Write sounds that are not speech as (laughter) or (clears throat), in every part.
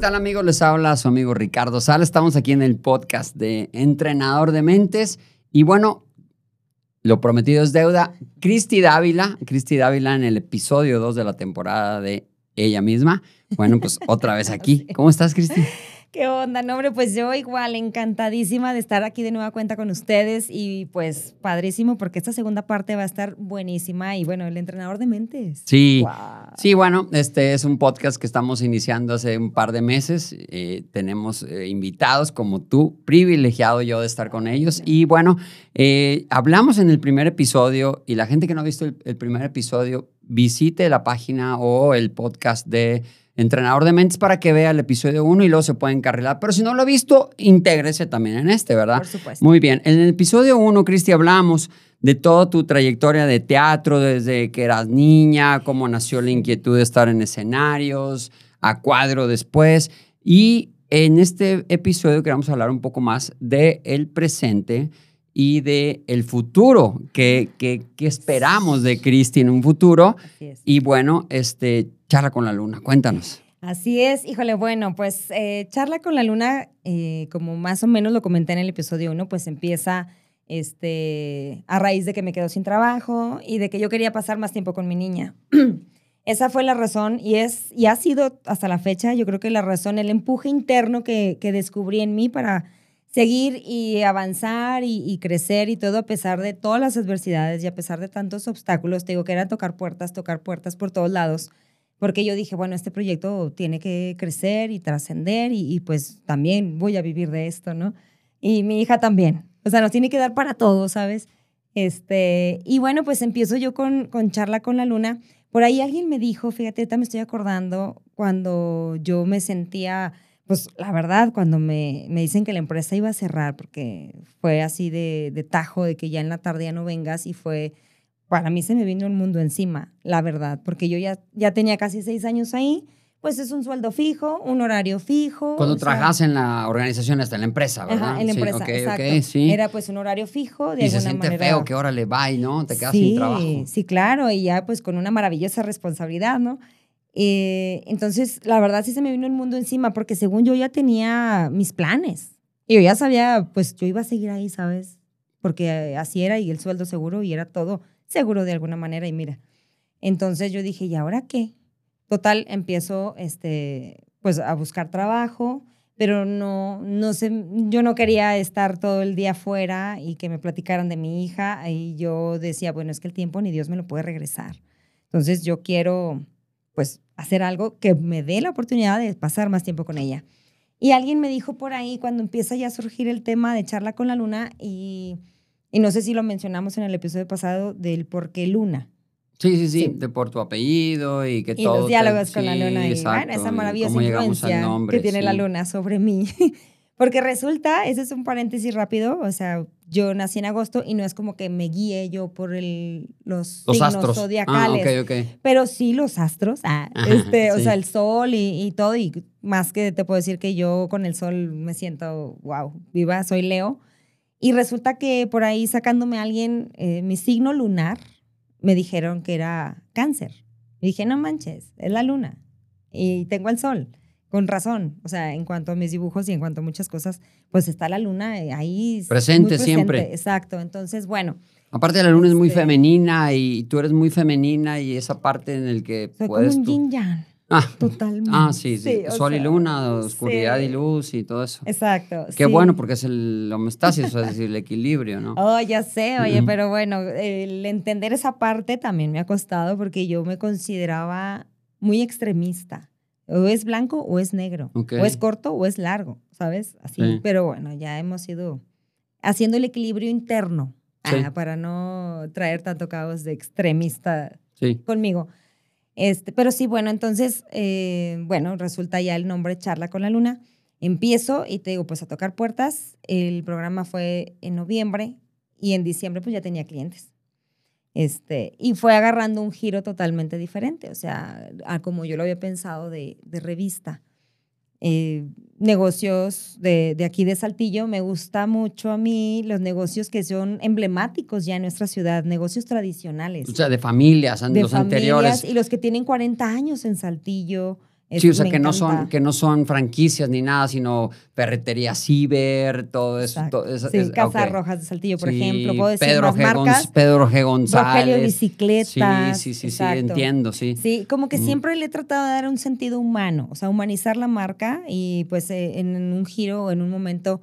tal amigos? Les habla su amigo Ricardo Sala. Estamos aquí en el podcast de Entrenador de Mentes. Y bueno, lo prometido es deuda. Cristi Dávila, Cristi Dávila en el episodio 2 de la temporada de ella misma. Bueno, pues otra vez aquí. (laughs) ¿Cómo estás, Cristi? ¿Qué onda? No, hombre, pues yo igual encantadísima de estar aquí de nueva cuenta con ustedes y pues padrísimo porque esta segunda parte va a estar buenísima y bueno, el entrenador de mentes. Sí, sí, bueno, este es un podcast que estamos iniciando hace un par de meses. Eh, tenemos eh, invitados como tú, privilegiado yo de estar con ellos y bueno, eh, hablamos en el primer episodio y la gente que no ha visto el primer episodio, visite la página o el podcast de entrenador de mentes para que vea el episodio 1 y luego se puede encarrilar. Pero si no lo ha visto, intégrese también en este, ¿verdad? Por supuesto. Muy bien. En el episodio 1, Cristi, hablamos de toda tu trayectoria de teatro, desde que eras niña, cómo nació la inquietud de estar en escenarios, a cuadro después. Y en este episodio queremos hablar un poco más del el presente y de el futuro, que, que, esperamos de Cristi en un futuro. Y bueno, este, charla con la luna, cuéntanos. Así es, híjole, bueno, pues eh, charla con la luna, eh, como más o menos lo comenté en el episodio 1, pues empieza este, a raíz de que me quedo sin trabajo y de que yo quería pasar más tiempo con mi niña. (clears throat) Esa fue la razón y, es, y ha sido hasta la fecha, yo creo que la razón, el empuje interno que, que descubrí en mí para seguir y avanzar y, crecer y todo a pesar de todas las adversidades y a pesar de tantos obstáculos. Te digo que era tocar puertas, tocar puertas por todos lados, porque yo dije, bueno, este proyecto tiene que crecer y trascender y, pues también voy a vivir de esto, ¿no? Y mi hija también. O sea, nos tiene que dar para todo, ¿sabes? Este, y bueno, pues empiezo yo con, con charla con la luna. Por ahí alguien me dijo, fíjate, ahorita me estoy acordando cuando yo me sentía pues la verdad, cuando me, me, dicen que la empresa iba a cerrar, porque fue así de, de, tajo, de que ya en la tarde ya no vengas, y fue, para mí se me vino el mundo encima, la verdad, porque yo ya, ya tenía casi seis años ahí, pues es un sueldo fijo, un horario fijo. Cuando trabajas en la organización hasta en la empresa, ¿verdad? Ajá, en la empresa, exacto. sí. Era pues un horario fijo, de y se siente manera. feo que ahora le va y no, te quedas sin trabajo. Sí, claro, y ya pues con una maravillosa responsabilidad, ¿no? Eh, entonces, la verdad sí se me vino el mundo encima porque según yo ya tenía mis planes. Y yo ya sabía, pues yo iba a seguir ahí, ¿sabes? Porque así era y el sueldo seguro y era todo seguro de alguna manera. Y mira, entonces yo dije, ¿y ahora qué? Total, empiezo este, pues a buscar trabajo, pero no, no sé, yo no quería estar todo el día afuera y que me platicaran de mi hija. Y yo decía, bueno, es que el tiempo ni Dios me lo puede regresar. Entonces yo quiero pues hacer algo que me dé la oportunidad de pasar más tiempo con ella. Y alguien me dijo por ahí cuando empieza ya a surgir el tema de charla con la luna y, y no sé si lo mencionamos en el episodio pasado del por qué luna. Sí, sí, sí, de por tu apellido y que y todo. los diálogos con la luna y bueno, esa maravillosa influencia que tiene la luna sobre mí. (laughs) Porque resulta, ese es un paréntesis rápido, o sea, yo nací en agosto y no es como que me guíe yo por el, los, los signos astros. zodiacales. Ah, okay, okay. Pero sí los astros, ah, este, o sea, el sol y, y, todo. Y más que te puedo decir que yo con el sol me siento, wow, viva, soy Leo. Y resulta que por ahí sacándome a alguien eh, mi signo lunar, me dijeron que era cáncer. Y dije, no manches, es la luna. Y tengo el sol con razón, o sea, en cuanto a mis dibujos y en cuanto a muchas cosas, pues está la luna ahí. Presente, presente siempre. Exacto, entonces, bueno. Aparte la luna es muy este femenina y tú eres muy femenina y esa parte en el que soy puedes como un tú... yin yang. Ah, Totalmente. Ah, sí, sí. sí Sol sea, y luna, oscuridad sí. y luz y todo eso. Exacto. Qué sí. bueno porque es el homeostasis, es decir, el equilibrio, ¿no? (laughs) Oh, ya sé, oye, pero bueno, el entender esa parte también me ha costado porque yo me consideraba muy extremista. O es blanco o es negro. Okay. O es corto o es largo, ¿sabes? Así. Sí. Pero bueno, ya hemos ido haciendo el equilibrio interno ah, para no traer tanto caos de extremista Sí. conmigo. Este, pero sí, bueno, entonces, eh, bueno, resulta ya el nombre Charla con la Luna. Empiezo y te digo, pues a tocar puertas. El programa fue en noviembre y en diciembre pues ya tenía clientes. Este, y fue agarrando un giro totalmente diferente, o sea, a como yo lo había pensado de, de revista. Eh, negocios de, de, aquí de Saltillo, me gusta mucho a mí los negocios que son emblemáticos ya en nuestra ciudad, negocios tradicionales. O sea, de familias, de los familias anteriores. Y los que tienen 40 años en Saltillo, Sí, o sea, que no, son, que no son franquicias ni nada, sino ferretería ciber, todo eso. Todo eso sí, es- Casa. Rojas de Saltillo, por Sí, ejemplo. Puedo decir Pedro más G. Marcas. Pedro G. González. Rogelio Bicicletas. Sí, sí, sí, sí, entiendo, sí. Sí, como que Mm. siempre le he tratado de dar un sentido humano, o sea, humanizar la marca y pues eh, en un giro, en un momento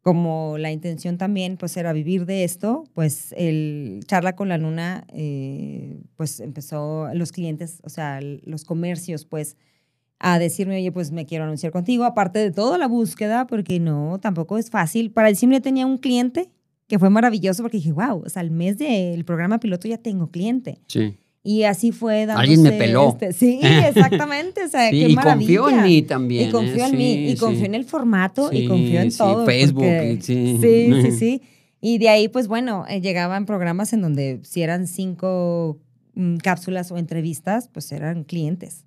como la intención también pues era vivir de esto, pues el charla con la luna eh, pues empezó los clientes, o sea, los comercios pues a decirme, oye, pues me quiero anunciar contigo, aparte de toda la búsqueda, porque no, tampoco es fácil. Para simple tenía un cliente que fue maravilloso porque dije, wow, o sea, al mes del programa piloto ya tengo cliente. Sí. Y así fue dándose... Alguien me peló. este- sí, exactamente. O sea, (laughs) Sí, qué y confió en mí también. Y confió ¿eh? en mí, Sí, y confió sí. en el formato, y confió en todo. Facebook, porque- sí, sí, (laughs) sí. Y de ahí, pues bueno, eh, llegaban programas en donde si eran cinco mm, cápsulas o entrevistas, pues eran clientes.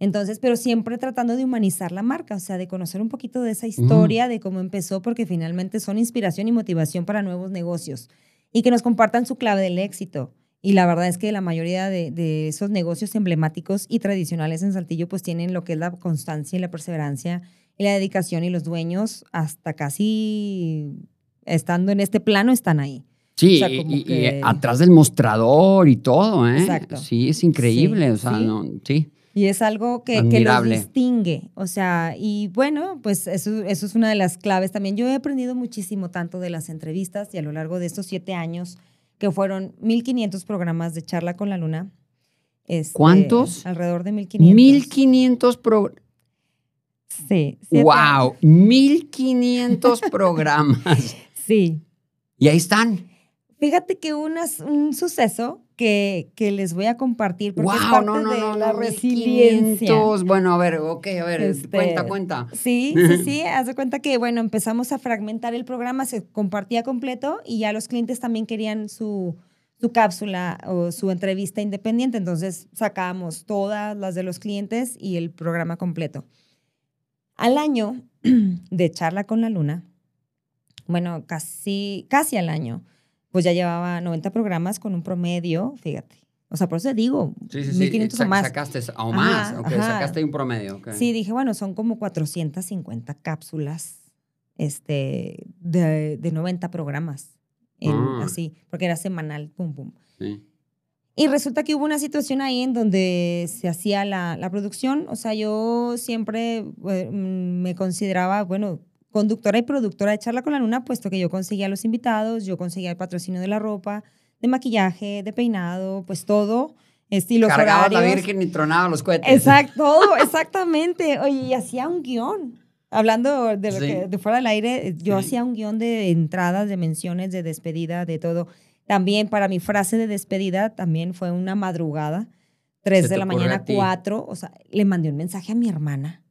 Entonces, pero siempre tratando de humanizar la marca, o sea, de conocer un poquito de esa historia, de cómo empezó, porque finalmente son inspiración y motivación para nuevos negocios y que nos compartan su clave del éxito. Y la verdad es que la mayoría de, de esos negocios emblemáticos y tradicionales en Saltillo pues tienen lo que es la constancia y la perseverancia y la dedicación y los dueños hasta casi estando en este plano están ahí. Sí, O sea, y- atrás del mostrador y todo, ¿eh? Exacto. Sí, es increíble, Sí, o sea, sí. no, sí. Y es algo que, que los distingue. O sea, y bueno, pues eso, eso es una de las claves también. Yo he aprendido muchísimo tanto de las entrevistas y a lo largo de estos siete años, que fueron 1500 programas de charla con la luna. este, ¿Cuántos? Alrededor de 1500. 1500 pro... Sí. ¡Wow! 1500 programas. (laughs) Sí. Y ahí están. Fíjate que unas- un suceso que, que les voy a compartir porque es ¡Wow! parte No, no, de no, la resiliencia. 1500. Bueno, a ver, ok, a ver, Este, cuenta, cuenta. Sí, sí, (laughs) sí. Haz de cuenta que, bueno, empezamos a fragmentar el programa, se compartía completo y ya los clientes también querían su, su cápsula o su entrevista independiente. Entonces sacábamos todas las de los clientes y el programa completo. Al año (clears throat) de charla con la luna, bueno, casi, casi al año, pues ya llevaba 90 programas con un promedio, fíjate. O sea, por eso digo, Sí, sí, sí. 1500 o más. Sacaste o más. Ajá, ok, ajá. sacaste un promedio. Sí, dije, bueno, son como 450 cápsulas este, de, de 90 programas. en- Ah. Así, porque era semanal, pum, pum. Sí. Y resulta que hubo una situación ahí en donde se hacía la, la producción. O sea, yo siempre eh, mm, me consideraba, bueno, conductora y productora de Charla con la Luna, puesto que yo conseguía los invitados, yo conseguía el patrocinio de la ropa, de maquillaje, de peinado, pues todo, estilos Cargabas la horarios. Virgen y tronaba los cohetes. Exacto, (laughs) todo, exactamente. Oye, y hacía un guion. Hablando de lo Sí. que de fuera del aire, yo Sí. hacía un guion de entradas, de menciones, de despedida, de todo. También para mi frase de despedida, también fue una madrugada, tres Se de te la mañana, a ti. cuatro. O sea, le mandé un mensaje a mi hermana.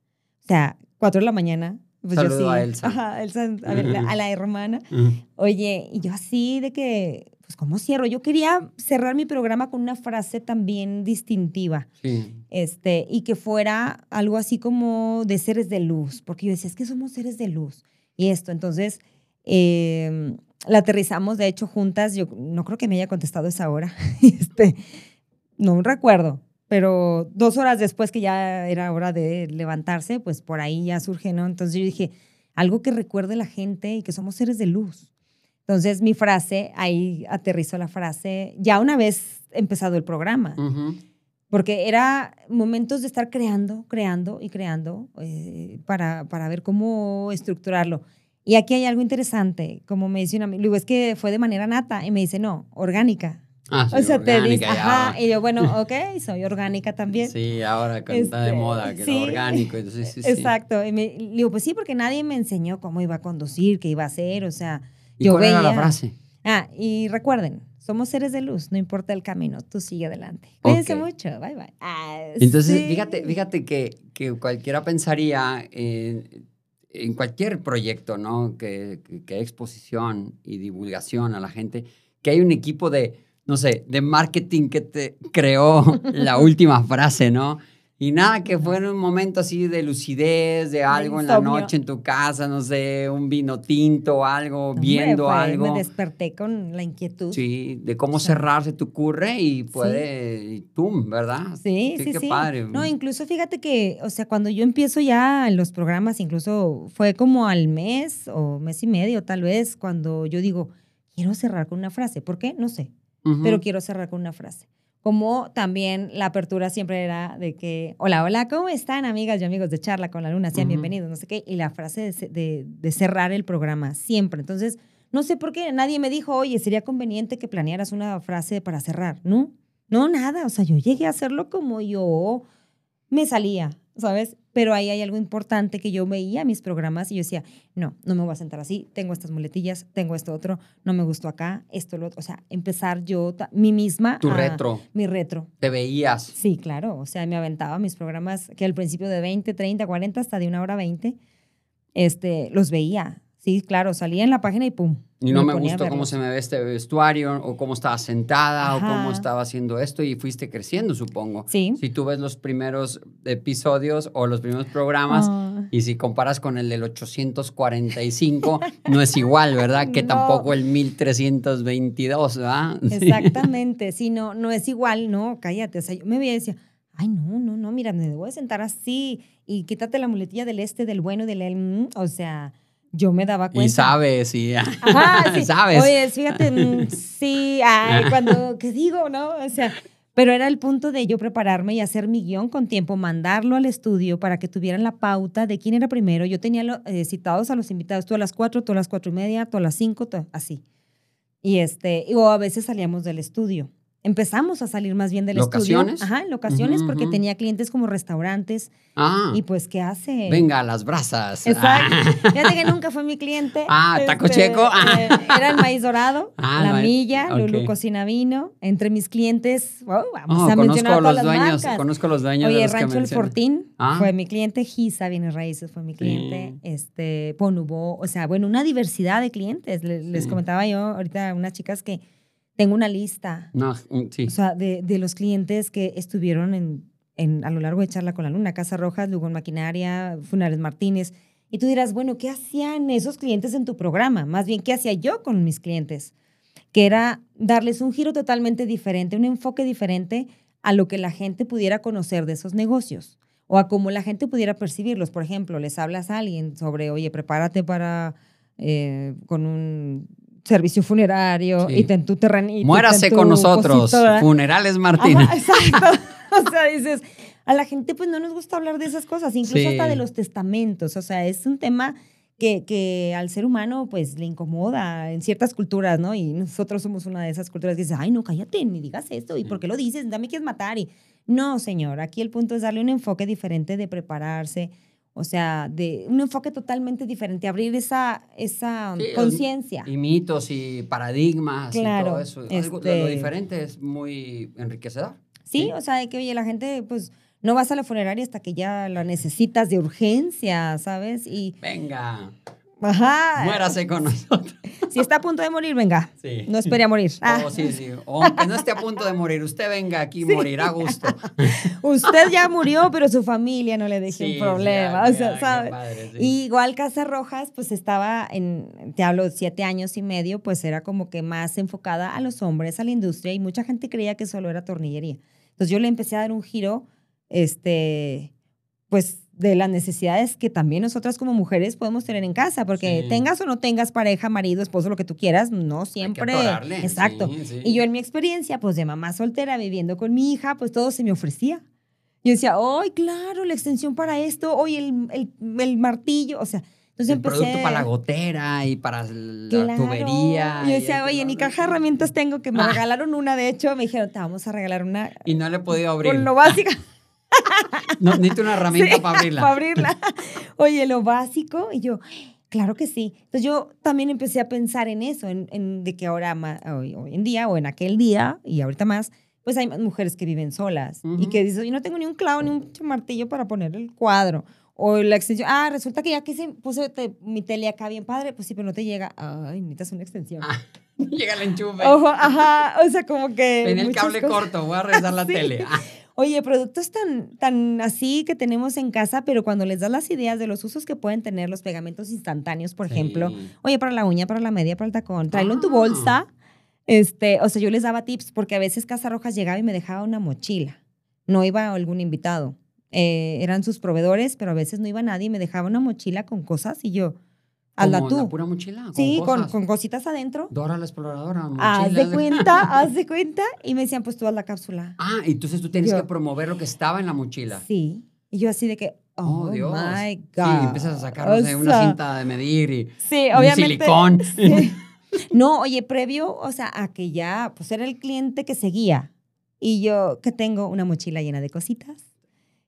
O sea, cuatro de la mañana. Pues yo Saludo sí. a Elsa. Ajá, Elsa, a, ver, la- a la hermana. (laughs) Oye, y yo así de que, pues, ¿cómo cierro? Yo quería cerrar mi programa con una frase también distintiva Sí. este, y que fuera algo así como de seres de luz, porque yo decía, es que somos seres de luz. Y esto, entonces, eh, la aterrizamos, de hecho, juntas, yo no creo que me haya contestado esa hora, (laughs) este, no recuerdo, pero dos horas después que ya era hora de levantarse, pues por ahí ya surge, ¿no? Entonces yo dije, algo que recuerde la gente y que somos seres de luz. Entonces mi frase, ahí aterrizó la frase, ya una vez empezado el programa Ujú. porque era momentos de estar creando, creando y creando eh, para, para ver cómo estructurarlo. Y aquí hay algo interesante, como me dice una amiga, es que fue de manera nata, y me dice, no, orgánica. Ah, o sea, te dice, ya. ajá, y yo, bueno, (laughs) ok, soy orgánica también. Sí, ahora que está de Este, moda, que sí. lo orgánico. Entonces, sí, sí. Exacto. Y me, digo, pues sí, porque nadie me enseñó cómo iba a conducir, qué iba a hacer, o sea, ¿Y yo cuál era la veía- frase? Ah, y recuerden, somos seres de luz, no importa el camino, tú sigue adelante. Cuídense mucho, bye bye. Ah, Entonces, fíjate, fíjate que, que cualquiera pensaría en, en cualquier proyecto, ¿no? Que, que, que exposición y divulgación a la gente, que hay un equipo de, no sé, de marketing que te creó la (laughs) última frase, ¿no? Y nada, que fue en un momento así de lucidez, de algo en la noche en tu casa, no sé, un vino tinto, algo, Hombre, viendo fue- algo. Me desperté con la inquietud. Sí, de cómo O sea, cerrar se te ocurre y puede, y ¡pum! ¿verdad? Sí, sí, qué sí. padre. No, incluso fíjate que, o sea, cuando yo empiezo ya los programas, incluso fue como al mes o mes y medio tal vez, cuando yo digo, quiero cerrar con una frase. ¿Por qué? No sé, Pero quiero cerrar con una frase. Como también la apertura siempre era de que, hola, hola, ¿cómo están amigas y amigos de Charla con la Luna? Sean Ujú. bienvenidos, no sé qué. Y la frase de, de- de cerrar el programa, siempre. Entonces, no sé por qué nadie me dijo, oye, sería conveniente que planearas una frase para cerrar, ¿no? No, nada. O sea, yo llegué a hacerlo como yo me salía, ¿sabes? Pero ahí hay algo importante que yo veía mis programas y yo decía, no, no me voy a sentar así, tengo estas muletillas, tengo esto otro, no me gustó acá, esto, lo otro. O sea, empezar yo, mí misma. Tu a- retro, Mi retro. te veías. Sí, claro. O sea, me aventaba mis programas que al principio de 20, 30, 40, hasta de una hora 20, este, los veía. Sí, claro, salía en la página y pum. Y no me, ponía a gustó cómo se me ve este vestuario, o cómo estaba sentada, o cómo estaba haciendo esto, y fuiste creciendo, supongo. Sí. Si tú ves los primeros episodios o los primeros programas, Ah. y si comparas con el del 845, (laughs) no es igual, ¿verdad? Que No. tampoco el 1322, ¿verdad? (laughs) Exactamente, sí, no, no es igual, no, cállate. O sea, yo me veía y decía, ay, no, no, no, mira, me debo de sentar así y quítate la muletilla del este, del bueno y del el, o sea, yo me daba cuenta. Y sabes, y Ajá, (laughs) sí. sabes. Oye, fíjate, mm, (laughs) sí, ay, cuando, ¿qué digo, no? O sea, pero era el punto de yo prepararme y hacer mi guion con tiempo, mandarlo al estudio para que tuvieran la pauta de quién era primero. Yo tenía lo- eh, citados a los invitados, tú a las cuatro, tú a las cuatro y media, tú a las cinco, tú- así. Y este, o a veces salíamos del estudio. Empezamos a salir más bien del ¿Locaciones? estudio. Ajá, en locaciones, porque tenía clientes como restaurantes. Ah, Y pues, ¿qué hace? venga, las brasas. Exacto. (laughs) Fíjate que nunca fue mi cliente. Ah, Taco Este, Checo. Ah. eh, era el maíz dorado, (laughs) Ah, la milla, Lulu ok. Cocina Vino. Entre mis clientes, wow, vamos Oh, a mencionar a todas los las dueños, marcas. conozco los dueños de Oye, los que Rancho El. Fortín Ah. fue mi cliente, Giza Bienes Raíces fue mi cliente, Sí. este, Ponubó, o sea, bueno, una diversidad de clientes. Le- Les, Sí. comentaba yo ahorita a unas chicas que tengo una lista, No, mm, sí. o sea, de, de los clientes que estuvieron en, en- a lo largo de Charla con la Luna, Casa Rojas, Lugón Maquinaria, Funerales Martínez. Y tú dirás, bueno, ¿qué hacían esos clientes en tu programa? Más bien, ¿qué hacía yo con mis clientes? Que era darles un giro totalmente diferente, un enfoque diferente a lo que la gente pudiera conocer de esos negocios o a cómo la gente pudiera percibirlos. Por ejemplo, les hablas a alguien sobre, oye, prepárate para, eh, con un servicio funerario Sí. y ten tu terrenito. Muérase ten tu con nosotros. Funerales Martín. Ajá, (laughs) exacto. O sea, dices, a la gente pues no nos gusta hablar de esas cosas, incluso Sí. hasta de los testamentos. O sea, es un tema que, que al ser humano pues le incomoda en ciertas culturas, ¿no? Y nosotros somos una de esas culturas que dice, ay, no, cállate, ni digas esto. ¿Y por qué lo dices? Ya me quieres matar. Y no, señor, aquí el punto es darle un enfoque diferente de prepararse. O sea, de un enfoque totalmente diferente, abrir esa, esa Sí, conciencia. Y mitos y paradigmas Claro, y todo eso. Algo- este- lo diferente es muy enriquecedor. Sí, Sí. o sea, de que, oye, la gente, pues, no vas a la funeraria hasta que ya la necesitas de urgencia, ¿sabes? Y, Venga, ajá. muérase con nosotros. Si está a punto de morir, venga. Sí. No espere a morir. Ah, Oh, sí, sí. O aunque no esté a punto de morir, usted venga aquí, morirá a gusto. (laughs) usted ya murió, pero su familia no le deje Sí, un sí, problema, ah, o sea, qué ¿sabes? padre, sí. Y igual Casa Rojas, pues estaba en, te hablo, siete años y medio, pues era como que más enfocada a los hombres, a la industria, y mucha gente creía que solo era tornillería. Entonces yo le empecé a dar un giro, este, pues de las necesidades que también nosotras como mujeres podemos tener en casa, porque Sí. tengas o no tengas pareja, marido, esposo, lo que tú quieras, no siempre. atorarle, Exacto. sí, sí. Y yo en mi experiencia, pues de mamá soltera, viviendo con mi hija, pues todo se me ofrecía. Yo decía, ¡ay, claro, la extensión para esto! ¡Oye, el, el, el martillo! O sea, entonces el empecé... producto para la gotera y para la Claro. tubería. Yo decía, oye, ni caja de herramientas tengo, que me Ah. regalaron una, de hecho, me dijeron, te vamos a regalar una Y no le he podido abrir. con lo básico. (laughs) No, necesito una herramienta Sí, para abrirla. para abrirla. Oye, lo básico. Y yo, claro que sí. Entonces yo también empecé a pensar en eso, en, en de que ahora, hoy, hoy en día o en aquel día y ahorita más, pues hay más mujeres que viven solas y que dicen, yo no tengo ni un clavo ni un martillo para poner el cuadro. O la extensión, ah, resulta que ya que se puse te- mi tele acá bien padre, pues sí, pero no te llega. Ay, necesitas una extensión. Ah, (laughs) Llega el enchufe. Ojo, ajá, o sea, como que. Tenía el cable cosas. corto, voy a revisar la (laughs) Sí. tele. Ah, Oye, productos tan, tan así que tenemos en casa, pero cuando les das las ideas de los usos que pueden tener los pegamentos instantáneos, por ejemplo, oye, para la uña, para la media, para el tacón, tráelo en tu Ah. bolsa. Este, o sea, yo les daba tips porque a veces Casa Rojas llegaba y me dejaba una mochila. No iba algún invitado. Eh, eran sus proveedores, pero a veces no iba nadie y me dejaba una mochila con cosas y yo, hazla tú. La pura mochila. Con sí, con, cosas. con cositas adentro. Dora la exploradora. Haz mochilas de cuenta, (laughs) haz de cuenta. Y me decían, pues tú haz la cápsula. Ah, entonces tú tienes Yo- que promover lo que estaba en la mochila. Sí. Y yo así de que, oh, Oh, Dios. my Sí, empiezas a sacar O no sé, una sea, cinta de medir y Sí, un obviamente. silicón. Sí. (laughs) No, oye, previo, o sea, a que ya, pues era el cliente que seguía. Y yo, que tengo una mochila llena de cositas.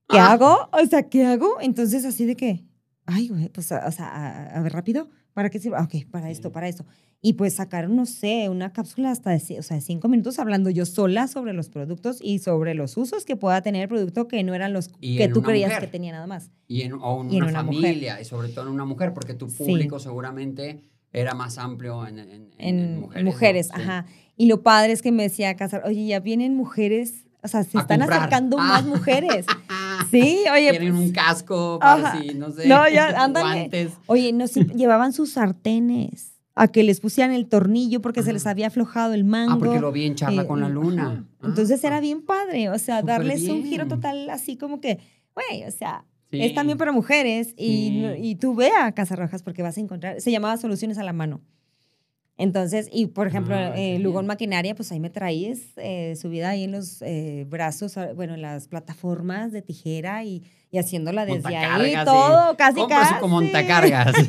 ¿Qué Ah. hago? O sea, ¿qué hago? Entonces, así de que, ay, güey, pues, o sea, a, a ver, rápido, ¿para qué sirve? Ah, Ok, para esto, para esto. Y pues sacar, no sé, una cápsula hasta de, o sea, de cinco minutos hablando yo sola sobre los productos y sobre los usos que pueda tener el producto que no eran los Y que tú creías mujer. que tenía nada más. Y en, o en Y en una, una mujer. familia, y sobre todo en una mujer, porque tu Sí. público seguramente era más amplio en, en- en- mujeres, mujeres. ¿no? Sí. ajá. Y lo padre es que me decía Casar, oye, ya vienen mujeres, o sea, se A están comprar. acercando Ah. más mujeres. (laughs) Sí, (laughs) oye, Tienen pues, un casco Ajá. si, no sé, No, ya, (laughs) guantes. oye, no, sí, (laughs) llevaban sus sartenes a que les pusieran el tornillo porque se les Ah. había aflojado el mango. Ah, porque lo vi en charla Eh, con la luna. Entonces Ah, era bien padre, o sea, darles un giro total así como que, güey, o sea, sí. es también para mujeres y, Sí. y tú ve a Casa Rojas porque vas a encontrar, se llamaba Soluciones a la Mano. Entonces, y por ejemplo, Ah, eh. Lugón Maquinaria, pues ahí me traías eh, subida ahí en los eh, brazos, ah, bueno, en las plataformas de tijera y, y haciéndola desde ahí, Montacargas, todo, sí. casi Compra su casi. con montacargas. (laughs)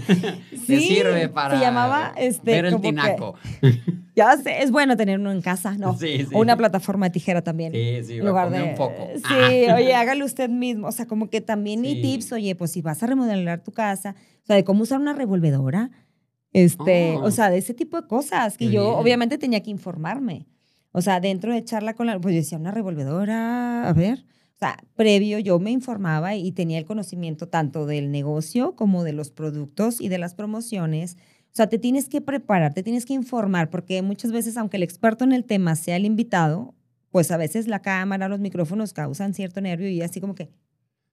Sí, sirve se para llamaba, este, ver el que- tinaco. (laughs) Ya sé, es bueno tener uno en casa, ¿no? Sí, sí. O una plataforma de tijera también. Sí, sí, En lugar de, un poco. Sí, oye, (laughs) hágalo usted mismo. O sea, como que también y tips, oye, pues si vas a remodelar tu casa, o sea, de cómo usar una revolvedora, este, Oh. o sea, de ese tipo de cosas que Qué yo bien. obviamente tenía que informarme. O sea, dentro de charla con la, pues yo decía, una revolvedora, a ver. O sea, previo yo me informaba y tenía el conocimiento tanto del negocio como de los productos y de las promociones. O sea, te tienes que preparar, te tienes que informar, porque muchas veces, aunque el experto en el tema sea el invitado, pues a veces la cámara, los micrófonos causan cierto nervio y así como que,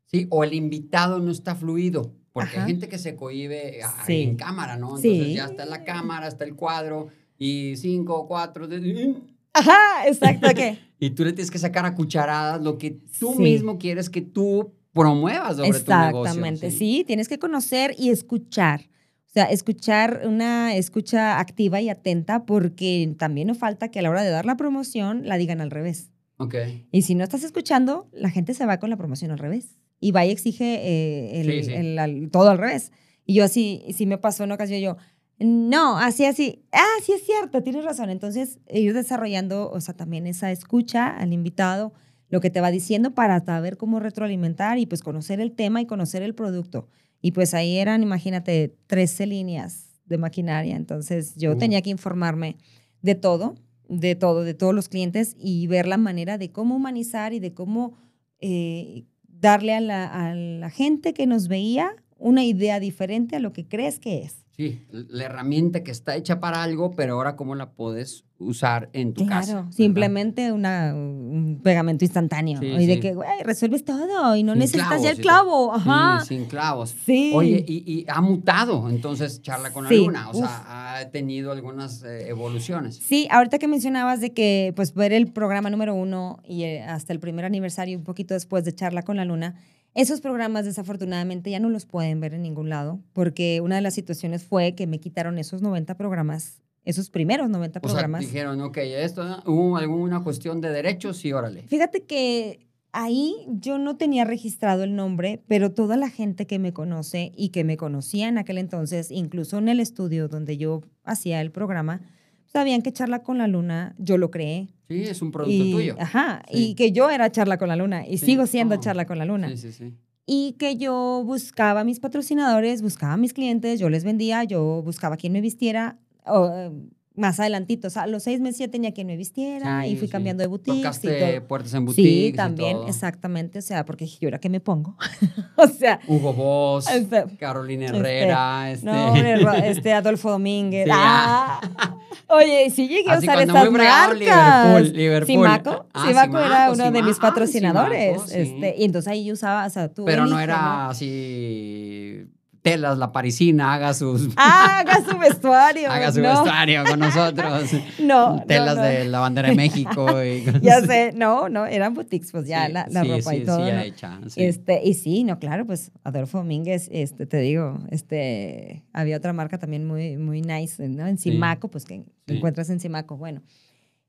Sí, o el invitado no está fluido, porque Ajá. hay gente que se cohibe a- Sí. en cámara, ¿no? Entonces Sí. ya está la cámara, está el cuadro y cinco, cuatro, de- ajá, exacto, ¿qué? (laughs) y tú le tienes que sacar a cucharadas lo que tú Sí. mismo quieres que tú promuevas sobre tu negocio. Exactamente, sí, tienes que conocer y escuchar. O sea, escuchar una escucha activa y atenta porque también no falta que a la hora de dar la promoción la digan al revés. Ok. Y si no estás escuchando, la gente se va con la promoción al revés. Y va y exige eh, el- Sí, sí. el- al- todo al revés. Y yo así, sí me pasó en ocasión, yo, no, así, así, ah, sí es cierto, tienes razón. Entonces, ir desarrollando, o sea, también esa escucha al invitado, lo que te va diciendo para saber cómo retroalimentar y pues conocer el tema y conocer el producto. Y pues ahí eran, imagínate, 13 líneas de maquinaria. Entonces, yo Uh. tenía que informarme de todo, de todo, de todos los clientes y ver la manera de cómo humanizar y de cómo eh, darle a la, a la gente que nos veía una idea diferente a lo que crees que es. Sí, la herramienta que está hecha para algo, pero ahora cómo la puedes usar en tu casa. Claro, simplemente una, un pegamento instantáneo. Sí, y de que, güey, resuelves todo y no Sin necesitas clavos, ya el clavo. Ajá. Sí, sin clavos. Sí. Oye, y, y ha mutado entonces Charla con la Luna, o uf. sea, ha tenido algunas eh, evoluciones. Sí, ahorita que mencionabas de que pues ver el programa número uno y eh, hasta el primer aniversario, un poquito después de Charla con la Luna, esos programas desafortunadamente ya no los pueden ver en ningún lado, porque una de las situaciones fue que me quitaron esos 90 programas, esos primeros 90 O sea, programas. dijeron, ok, esto, ¿hubo alguna cuestión de derechos? Sí, órale. Fíjate que ahí yo no tenía registrado el nombre, pero toda la gente que me conoce y que me conocía en aquel entonces, incluso en el estudio donde yo hacía el programa, sabían que Charla con la Luna yo lo creé. Sí, es un producto y, tuyo. Ajá, Sí. y que yo era Charla con la Luna y Sí. sigo siendo Oh. Charla con la Luna. Sí, sí, sí. Y que yo buscaba a mis patrocinadores, buscaba a mis clientes, yo les vendía, yo buscaba quien me vistiera. o, eh, más adelantito, o sea, a los seis meses ya tenía quien me vistiera Sí, y fui sí. cambiando de boutiques y Tocaste puertas en boutiques Sí, y también, todo. exactamente. O sea, porque dije, ¿y ahora qué me pongo? (laughs) o sea, Hugo Boss, Este, Carolina este, Herrera, este... no, hombre, Ro- (laughs) este Adolfo Domínguez. Sí, ah, Oye, sí llegué a Así usar esas muy fregado, marcas. Liverpool, Liverpool. Simaco, Ah, Simaco era Simaco, uno de mis Simaco, patrocinadores. Simaco, este, y entonces ahí yo usaba, o sea, tú Pero no era así. Telas, la parisina, haga sus. (laughs) Ah, haga su vestuario. (laughs) haga su no, vestuario con nosotros. (laughs) No, Telas no. de la bandera de México. Y Ya sé, no, no, eran boutiques, pues ya Sí, la, la sí, ropa sí, y todo. Ya ¿no? hecha. Este, y sí, no, claro, pues Adolfo Domínguez, este, te digo, este, había otra marca también muy, muy nice, ¿no? En. Simaco, pues que encuentras en Simaco, bueno.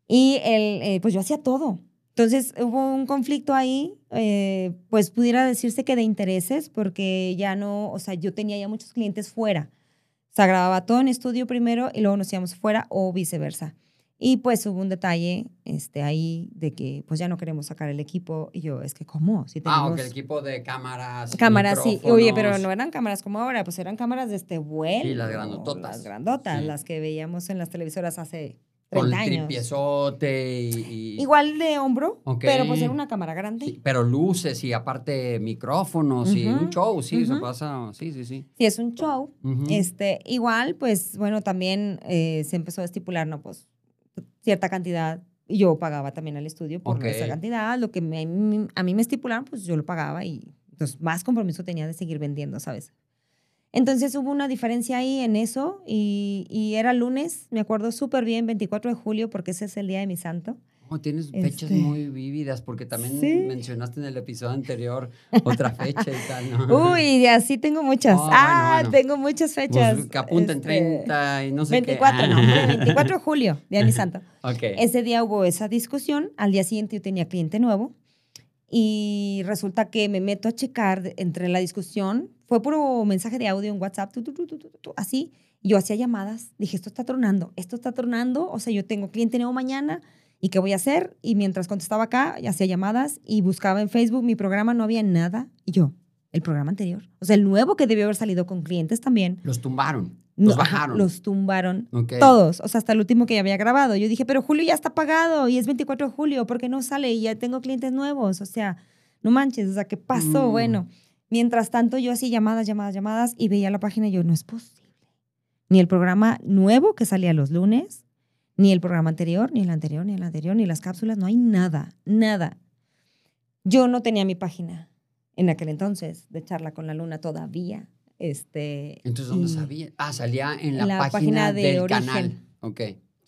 Y el, eh, pues yo hacía todo. Entonces hubo un conflicto ahí, eh, pues pudiera decirse que de intereses, porque ya no, o sea, yo tenía ya muchos clientes fuera. O sea, grababa todo en estudio primero y luego nos íbamos fuera o viceversa. Y pues hubo un detalle este, ahí de que pues ya no queremos sacar el equipo. Y yo, es que ¿cómo? Si Ah, tenemos ok, el equipo de cámaras. cámaras, sí. Oye, pero no eran cámaras como ahora, pues eran cámaras de este vuelo. Sí, las grandototas. Las grandotas, Sí. las que veíamos en las televisoras hace Con 30 el tripiezote y. y- Igual de hombro, Ok. pero pues era una cámara grande. sí, Sí, pero luces y aparte micrófonos y Ujú, un show, sí, se ujú. pasa. Sí, sí, sí. es un show. Ujú. Este, igual, pues, bueno, también eh, se empezó a estipular, ¿no? Pues, cierta cantidad. Y yo pagaba también al estudio por Ok. esa cantidad. Lo que me- a mí me estipularon, pues yo lo pagaba y entonces más compromiso tenía de seguir vendiendo, ¿sabes? Entonces hubo una diferencia ahí en eso y, y era lunes, me acuerdo súper bien, 24 de julio, porque ese es el día de mi santo. Oh, tienes fechas Este- muy vívidas porque también Sí. mencionaste en el episodio anterior otra fecha y tal, ¿no? (laughs) Uy, así tengo muchas. Oh, ah, bueno. tengo muchas fechas. Pues que apunten Este, 30 y no sé 24, qué. no, (laughs) hombre, 24 de julio, día de mi santo. (laughs) Ok. Ese día hubo esa discusión, al día siguiente yo tenía cliente nuevo y resulta que me meto a checar entre la discusión, fue puro mensaje de audio en WhatsApp, tu, tu, tu, así, yo hacía llamadas, dije, esto está tronando, esto está tronando, o sea, yo tengo cliente nuevo mañana, ¿y qué voy a hacer? Y mientras contestaba acá, hacía llamadas y buscaba en Facebook mi programa, no había nada, y yo, el programa anterior, o sea, el nuevo que debió haber salido con clientes también, Los tumbaron. no, Los ajá, bajaron. los tumbaron. Ok. Todos, o sea, hasta el último que ya había grabado. Yo dije, pero Julio ya está pagado y es 24 de julio, ¿por qué no sale? Y ya tengo clientes nuevos, o sea, no manches, o sea, ¿qué pasó? Mm. Bueno, mientras tanto yo hacía llamadas, llamadas, llamadas y veía la página y yo, no es posible. Ni el programa nuevo que salía los lunes, ni el programa anterior, ni el anterior, ni el anterior, ni las cápsulas, no hay nada, nada. Yo no tenía mi página en aquel entonces de charla con la luna todavía. Este, Entonces, ¿dónde sabía? Ah, salía en la, en la página, página de del origen. canal. Ok,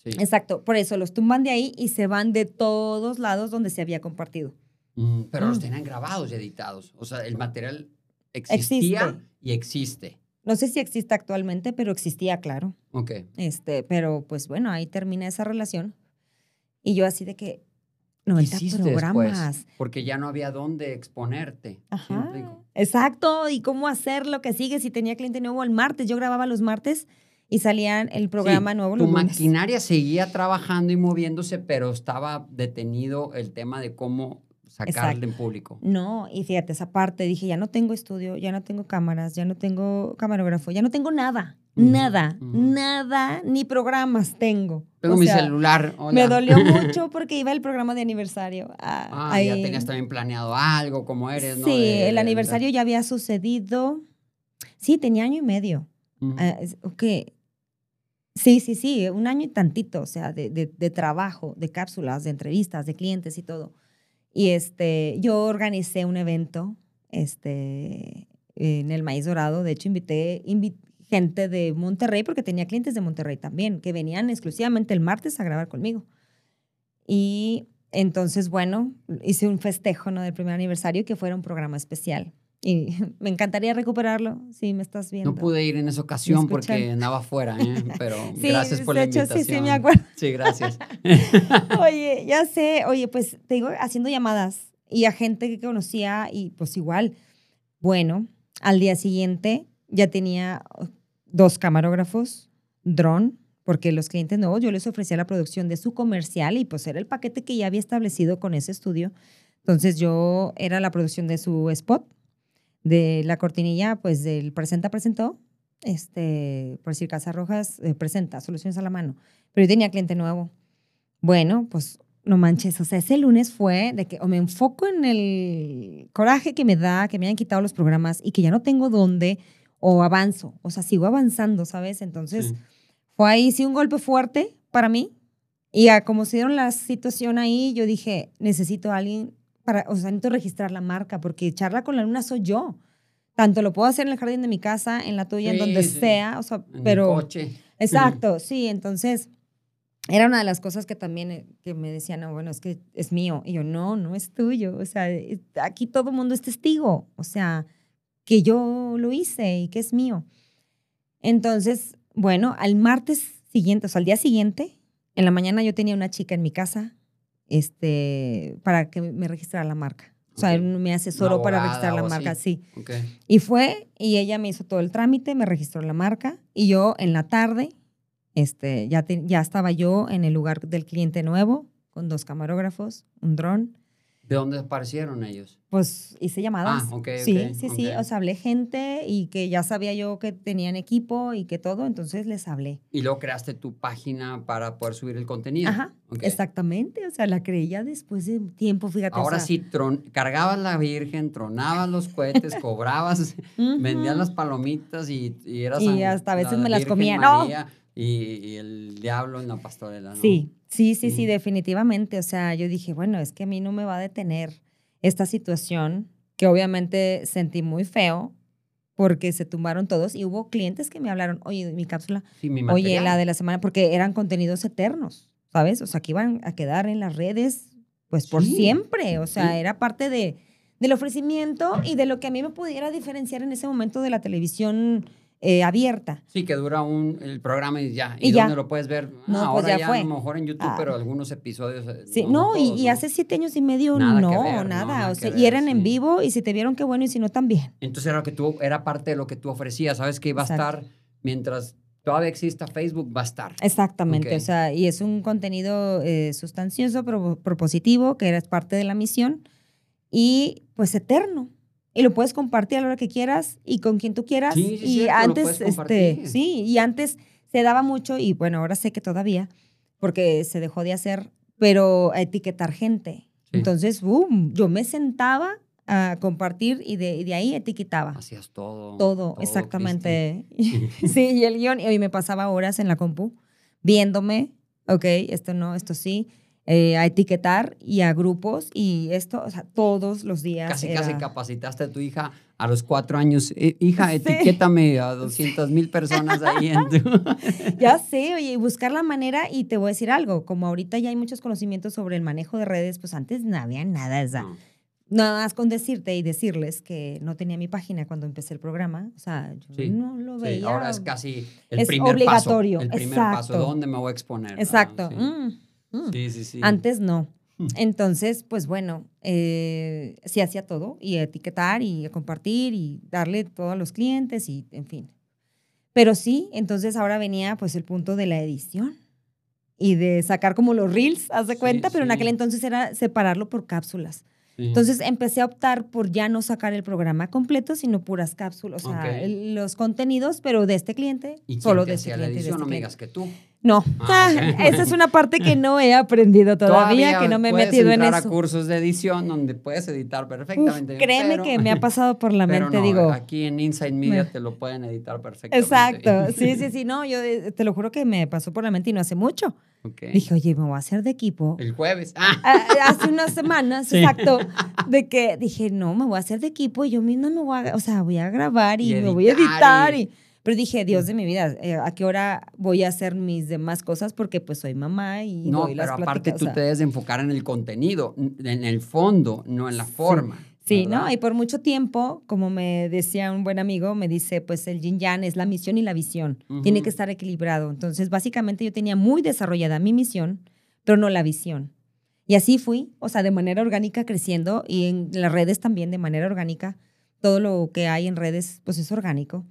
sí. Exacto, por eso los tumban de ahí y se van de todos lados donde se había compartido. Mm, pero los Mm. tenían grabados y editados. O sea, el material existía Existe. y existe. No sé si existe actualmente, pero existía, claro. Ok. Este, pero pues bueno, ahí termina esa relación. Y yo así de que ¿Qué 90 hiciste programas. después? Porque ya no había dónde exponerte. ¿Sí me Ajá. Exacto, y cómo hacer lo que sigue si tenía cliente nuevo el martes. Yo grababa los martes y salían el programa Sí, nuevo Tu los lunes. maquinaria seguía trabajando y moviéndose, pero estaba detenido el tema de cómo sacarle en público. No, y fíjate, esa parte dije, ya no tengo estudio, ya no tengo cámaras, ya no tengo camarógrafo, ya no tengo nada, nada, nada, ni programas tengo. Tengo O mi sea, celular. hola. Me dolió (laughs) mucho porque iba el programa de aniversario. Ah, Ah, ya tenías también planeado algo, como eres, ¿no? Sí, el de- aniversario ya había sucedido. Sí, tenía año y medio. Ok. Sí, sí, sí, un año y tantito, o sea, de, de- de trabajo, de cápsulas, de entrevistas, de clientes y todo. Y este, yo organicé un evento este, en el Maíz Dorado. De hecho, invité invi- gente de Monterrey, porque tenía clientes de Monterrey también, que venían exclusivamente el martes a grabar conmigo. Y entonces, bueno, hice un festejo ¿no? del primer aniversario que fuera un programa especial. Y (laughs) me encantaría recuperarlo, si me estás viendo. No pude ir en esa ocasión porque andaba afuera, ¿eh? (laughs) pero Sí, gracias por de la hecho, invitación. sí, sí, me acuerdo. Sí, gracias. (laughs) Oye, ya sé, oye, pues te digo, haciendo llamadas y a gente que conocía y pues igual, bueno, al día siguiente ya tenía dos camarógrafos, dron, porque los clientes nuevos yo les ofrecía la producción de su comercial y pues era el paquete que ya había establecido con ese estudio. Entonces yo era la producción de su spot, de la cortinilla, pues del presenta presentó, este, por decir Casa Rojas, eh, presenta soluciones a la mano, pero yo tenía cliente nuevo. Bueno, pues no manches, o sea, ese lunes fue de que o me enfoco en el coraje que me da, que me hayan quitado los programas y que ya no tengo dónde, o avanzo, o sea, sigo avanzando, ¿sabes? Entonces, Sí. fue ahí sí un golpe fuerte, para mí. Y a como se dieron la situación ahí, yo dije, necesito a alguien para, o sea, necesito registrar la marca, porque charla con la luna soy yo. Tanto lo puedo hacer en el jardín de mi casa, en la tuya, en Sí, donde sí. sea, o sea, En pero... el coche. Exacto, sí, entonces era una de las cosas que también eh, que me decían, no, bueno, es que es mío. Y yo, no, no es tuyo. O sea, es- aquí todo el mundo es testigo. O sea, que yo lo hice y que es mío. Entonces, bueno, al martes siguiente, o sea, al día siguiente, en la mañana yo tenía una chica en mi casa este, para que me registrara la marca. O sea, él me asesoró para abogada registrar la así. marca, sí. Ok. Y fue, y ella me hizo todo el trámite, me registró la marca, y yo en la tarde, este, ya, te- ya estaba yo en el lugar del cliente nuevo, con dos camarógrafos, un dron, ¿De dónde aparecieron ellos? pues hice llamadas. Ah, ok, sí, ok, sí, sí, ok. o sea, hablé gente y que ya sabía yo que tenían equipo y que todo, entonces les hablé. Y luego creaste tu página para poder subir el contenido. Ajá, Ok. exactamente, o sea, la creí ya después de tiempo, fíjate. o Ahora sea, sí, tron- cargabas la Virgen, tronabas los cohetes, (laughs) cobrabas, (laughs) vendías las palomitas y, y eras Y hasta a veces la me las comía. ¡No! Y, y el diablo en la pastorela, ¿no? Sí, sí, sí, sí, definitivamente. O sea, yo dije, bueno, es que a mí no me va a detener esta situación, que obviamente sentí muy feo porque se tumbaron todos y hubo clientes que me hablaron, oye, mi cápsula, Sí, mi oye, la de la semana, porque eran contenidos eternos, ¿sabes? O sea, que iban a quedar en las redes, pues por Sí, siempre. O sea, sí. era parte de, del ofrecimiento y de lo que a mí me pudiera diferenciar en ese momento de la televisión eh, abierta. Sí, que dura un, el programa y ya. Y ¿Y, ya. dónde lo puedes ver? Ah, No, pues ahora ya ya, fue. a lo mejor en YouTube, Ah. pero algunos episodios. eh, Sí, no, no, y, todos, y hace siete años y medio, Nada no, ver, no, nada. nada o sea, y ver, eran en sí. vivo y si te vieron qué bueno y si no también. Entonces era lo que tú, era parte de lo que tú ofrecías. Sabes que iba a estar mientras todavía exista Facebook, va a estar. Exactamente, Ok. o sea, y es un contenido eh, sustancioso, pro- propositivo, que es parte de la misión y pues eterno. Y lo puedes compartir a la hora que quieras y con quien tú quieras. Sí, sí, y cierto, antes, este, sí, y antes se daba mucho, y bueno, ahora sé que todavía, porque se dejó de hacer, pero a etiquetar gente. Sí. Entonces, boom, yo me sentaba a compartir y de, y de ahí etiquetaba. Hacías todo. Todo, exactamente. (laughs) sí, y el guion, y me pasaba horas en la compu viéndome, ok, esto no, esto sí, eh, a etiquetar y a grupos y esto, o sea, todos los días. Casi, era- casi capacitaste a tu hija a los cuatro años. "Eh, hija, Sí. etiquétame a (laughs) 200 mil personas ahí en tu... (laughs) Ya sé, oye, y buscar la manera, y te voy a decir algo, como ahorita ya hay muchos conocimientos sobre el manejo de redes, pues antes no había nada, No. nada más con decirte y decirles que no tenía mi página cuando empecé el programa, o sea, yo Sí, no lo Sí, veía. ahora es casi el Es primer obligatorio, paso. El primer paso. ¿Dónde me voy a exponer? Ah, Exacto. sí. Mm, mm. Sí, sí, sí. Antes no. Mm. Entonces, pues bueno, eh, sí hacía todo y etiquetar y compartir y darle todo a los clientes y en fin. Pero sí, entonces ahora venía pues el punto de la edición y de sacar como los reels, haz de Sí, cuenta, pero en sí. aquel entonces era separarlo por cápsulas. Sí. Entonces empecé a optar por ya no sacar el programa completo, sino puras cápsulas, o sea, Ok. el- los contenidos, pero de este cliente, ¿Y solo de este hacía la cliente y de edición? este No me cliente. digas que tú. No, Ah, ok. esa es una parte que no he aprendido todavía, que no me he metido en entrar eso. a cursos de edición donde puedes editar perfectamente. créeme pero- que me ha pasado por la (laughs) pero mente, no, digo. Aquí en Inside Media me- te lo pueden editar perfectamente. Exacto, (laughs) sí, sí, sí, no, yo eh, te lo juro que me pasó por la mente y no hace mucho. Ok. Dije, oye, me voy a hacer de equipo. El jueves. Ah, Ah, Hace unas semanas, Sí. exacto, de que dije, no, me voy a hacer de equipo y yo misma me voy a, o sea, voy a grabar y, Y me voy a editar editar. y- Y, pero dije, Dios de mi vida, eh, ¿a qué hora voy a hacer mis demás cosas? Porque pues soy mamá y no, doy las pero aparte pláticas, tú o sea. te debes de enfocar en el contenido, en el fondo, no en la forma. Sí, ¿verdad? ¿no? Y por mucho tiempo, como me decía un buen amigo, me dice, pues el yin yang es la misión y la visión. Tiene Ujú. que estar equilibrado. Entonces, básicamente yo tenía muy desarrollada mi misión, pero no la visión. Y así fui, o sea, de manera orgánica creciendo y en las redes también de manera orgánica. Todo lo que hay en redes, pues es orgánico.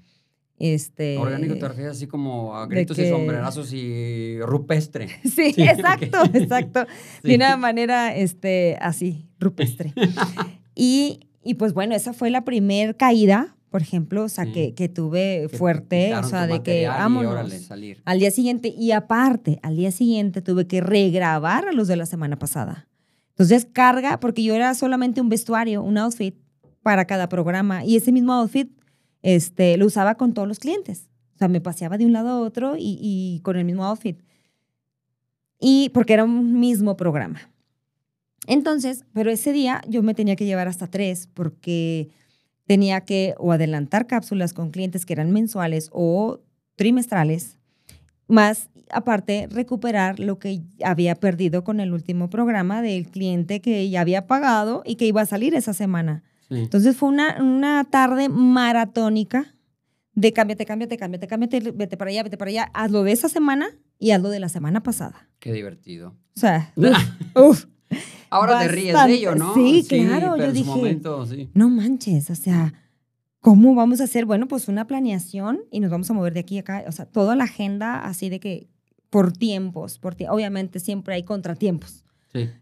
Este, Orgánico te refieres así como a gritos y sombrerazos y rupestre. (laughs) Sí, Sí, exacto, (laughs) exacto. Sí. De una manera este, así, rupestre. (laughs) y, y pues bueno, esa fue la primer caída, por ejemplo, o sea, Sí. que, que tuve Que fuerte, o sea, de que vámonos. órale, salir. Al día siguiente, y aparte, al día siguiente tuve que regrabar a los de la semana pasada. Entonces, carga, porque yo era solamente un vestuario, un outfit para cada programa, y ese mismo outfit este, lo usaba con todos los clientes. O sea, me paseaba de un lado a otro y, y con el mismo outfit. Y porque era un mismo programa. Entonces, pero ese día yo me tenía que llevar hasta tres porque tenía que o adelantar cápsulas con clientes que eran mensuales o trimestrales, más aparte recuperar lo que había perdido con el último programa del cliente que ya había pagado y que iba a salir esa semana. Entonces fue una, una tarde maratónica de cámbiate, cámbiate, cámbiate, cámbiate, vete para allá, vete para allá, hazlo de esa semana y hazlo de la semana pasada. Qué divertido. O sea, (laughs) uf, Ahora te ríes de ello, ¿no? Sí, claro. yo dije, no manches, o sea, ¿cómo vamos a hacer? Bueno, pues una planeación y nos vamos a mover de aquí a acá. O sea, toda la agenda así de que por tiempos, por obviamente siempre hay contratiempos.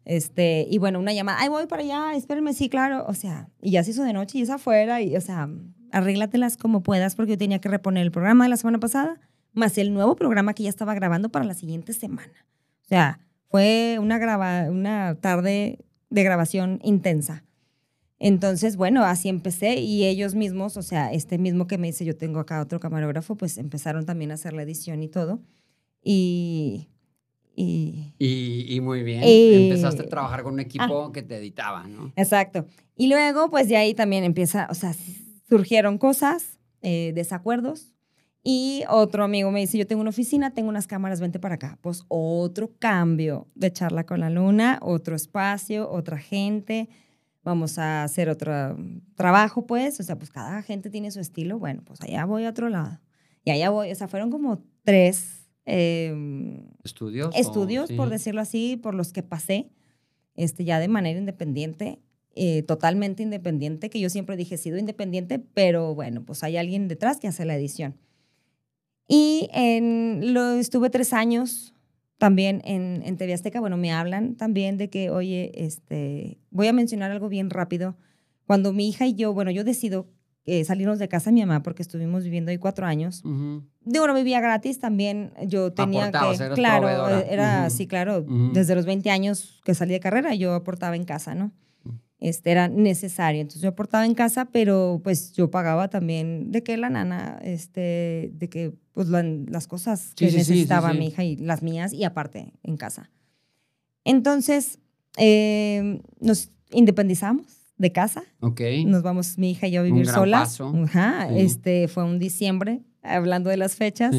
Este, y bueno, una llamada, ay, voy para allá, espérenme, sí, claro. O sea, y ya se hizo de noche y es afuera, y, o sea, arréglatelas como puedas, porque yo tenía que reponer el programa de la semana pasada, más el nuevo programa que ya estaba grabando para la siguiente semana. O sea, fue una, graba, una tarde de grabación intensa. Entonces, bueno, así empecé y ellos mismos, o sea, este mismo que me dice, yo tengo acá otro camarógrafo, pues empezaron también a hacer la edición y todo. Y... Y, y, muy bien, empezaste a trabajar con un equipo ah. que te editaba, ¿no? Exacto. Y luego, pues de ahí también empieza, o sea, surgieron cosas, eh, desacuerdos, y otro amigo me dice, yo tengo una oficina, tengo unas cámaras, vente para acá. Pues otro cambio de charla con la luna, otro espacio, otra gente. Vamos a hacer otro trabajo, pues. O sea, pues cada gente tiene su estilo. Bueno, pues allá voy a otro lado. Y allá voy. O sea, fueron como tres... Em, estudios. Estudios, por decirlo así, por los que pasé, este, ya de manera independiente. Eh, totalmente independiente, que yo siempre dije, he sido independiente, pero bueno, pues hay alguien detrás que hace la edición. Y en, lo, estuve tres años también en, en TV Azteca. Bueno, me hablan también de que, oye, este, voy a mencionar algo bien rápido. Cuando mi hija y yo, bueno, yo decido eh, salirnos de casa de mi mamá porque estuvimos viviendo ahí cuatro años. Digo, no vivía gratis también. Yo tenía que, claro, era así, claro, desde los 20 años que salí de carrera, yo aportaba en casa, ¿no? este, era necesario. Entonces yo aportaba en casa, pero pues yo pagaba también de que la nana, este, de que pues las cosas que necesitaba mi hija y las mías y aparte en casa. Entonces eh, nos independizamos de casa. Ok. Nos vamos mi hija y yo a vivir solas. Ajá, este fue un diciembre, hablando de las fechas.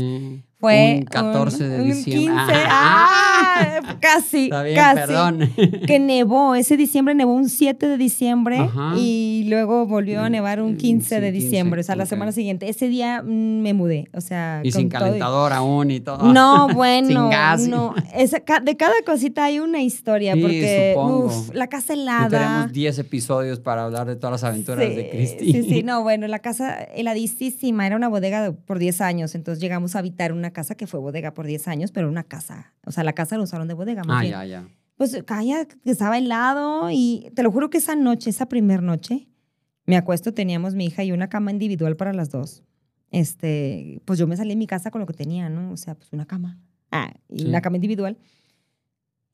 Fue un 14 de diciembre. Un 15, ah, casi, casi. Perdón. Que nevó, ese diciembre nevó un 7 de diciembre y luego volvió a nevar un 15 de diciembre, o sea, la semana siguiente. Ese día mm, me mudé, o sea. Y sin calentador aún y todo. No, (laughs) bueno. sin gas. No, de cada cosita hay una historia, porque uf, la casa helada. tenemos 10 episodios para hablar de todas las aventuras de Cristi. Sí, sí, no, bueno, la casa heladísima, era una bodega por 10 años, entonces llegamos a habitar una casa que fue bodega por 10 años, pero una casa, o sea, la casa la usaron de bodega. ah, ya, ya. Pues calla, estaba helado y te lo juro que esa noche, esa primera noche, me acuesto, teníamos mi hija y una cama individual para las dos. Este, pues yo me salí de mi casa con lo que tenía, ¿no? O sea, pues una cama. Ah, y una cama individual.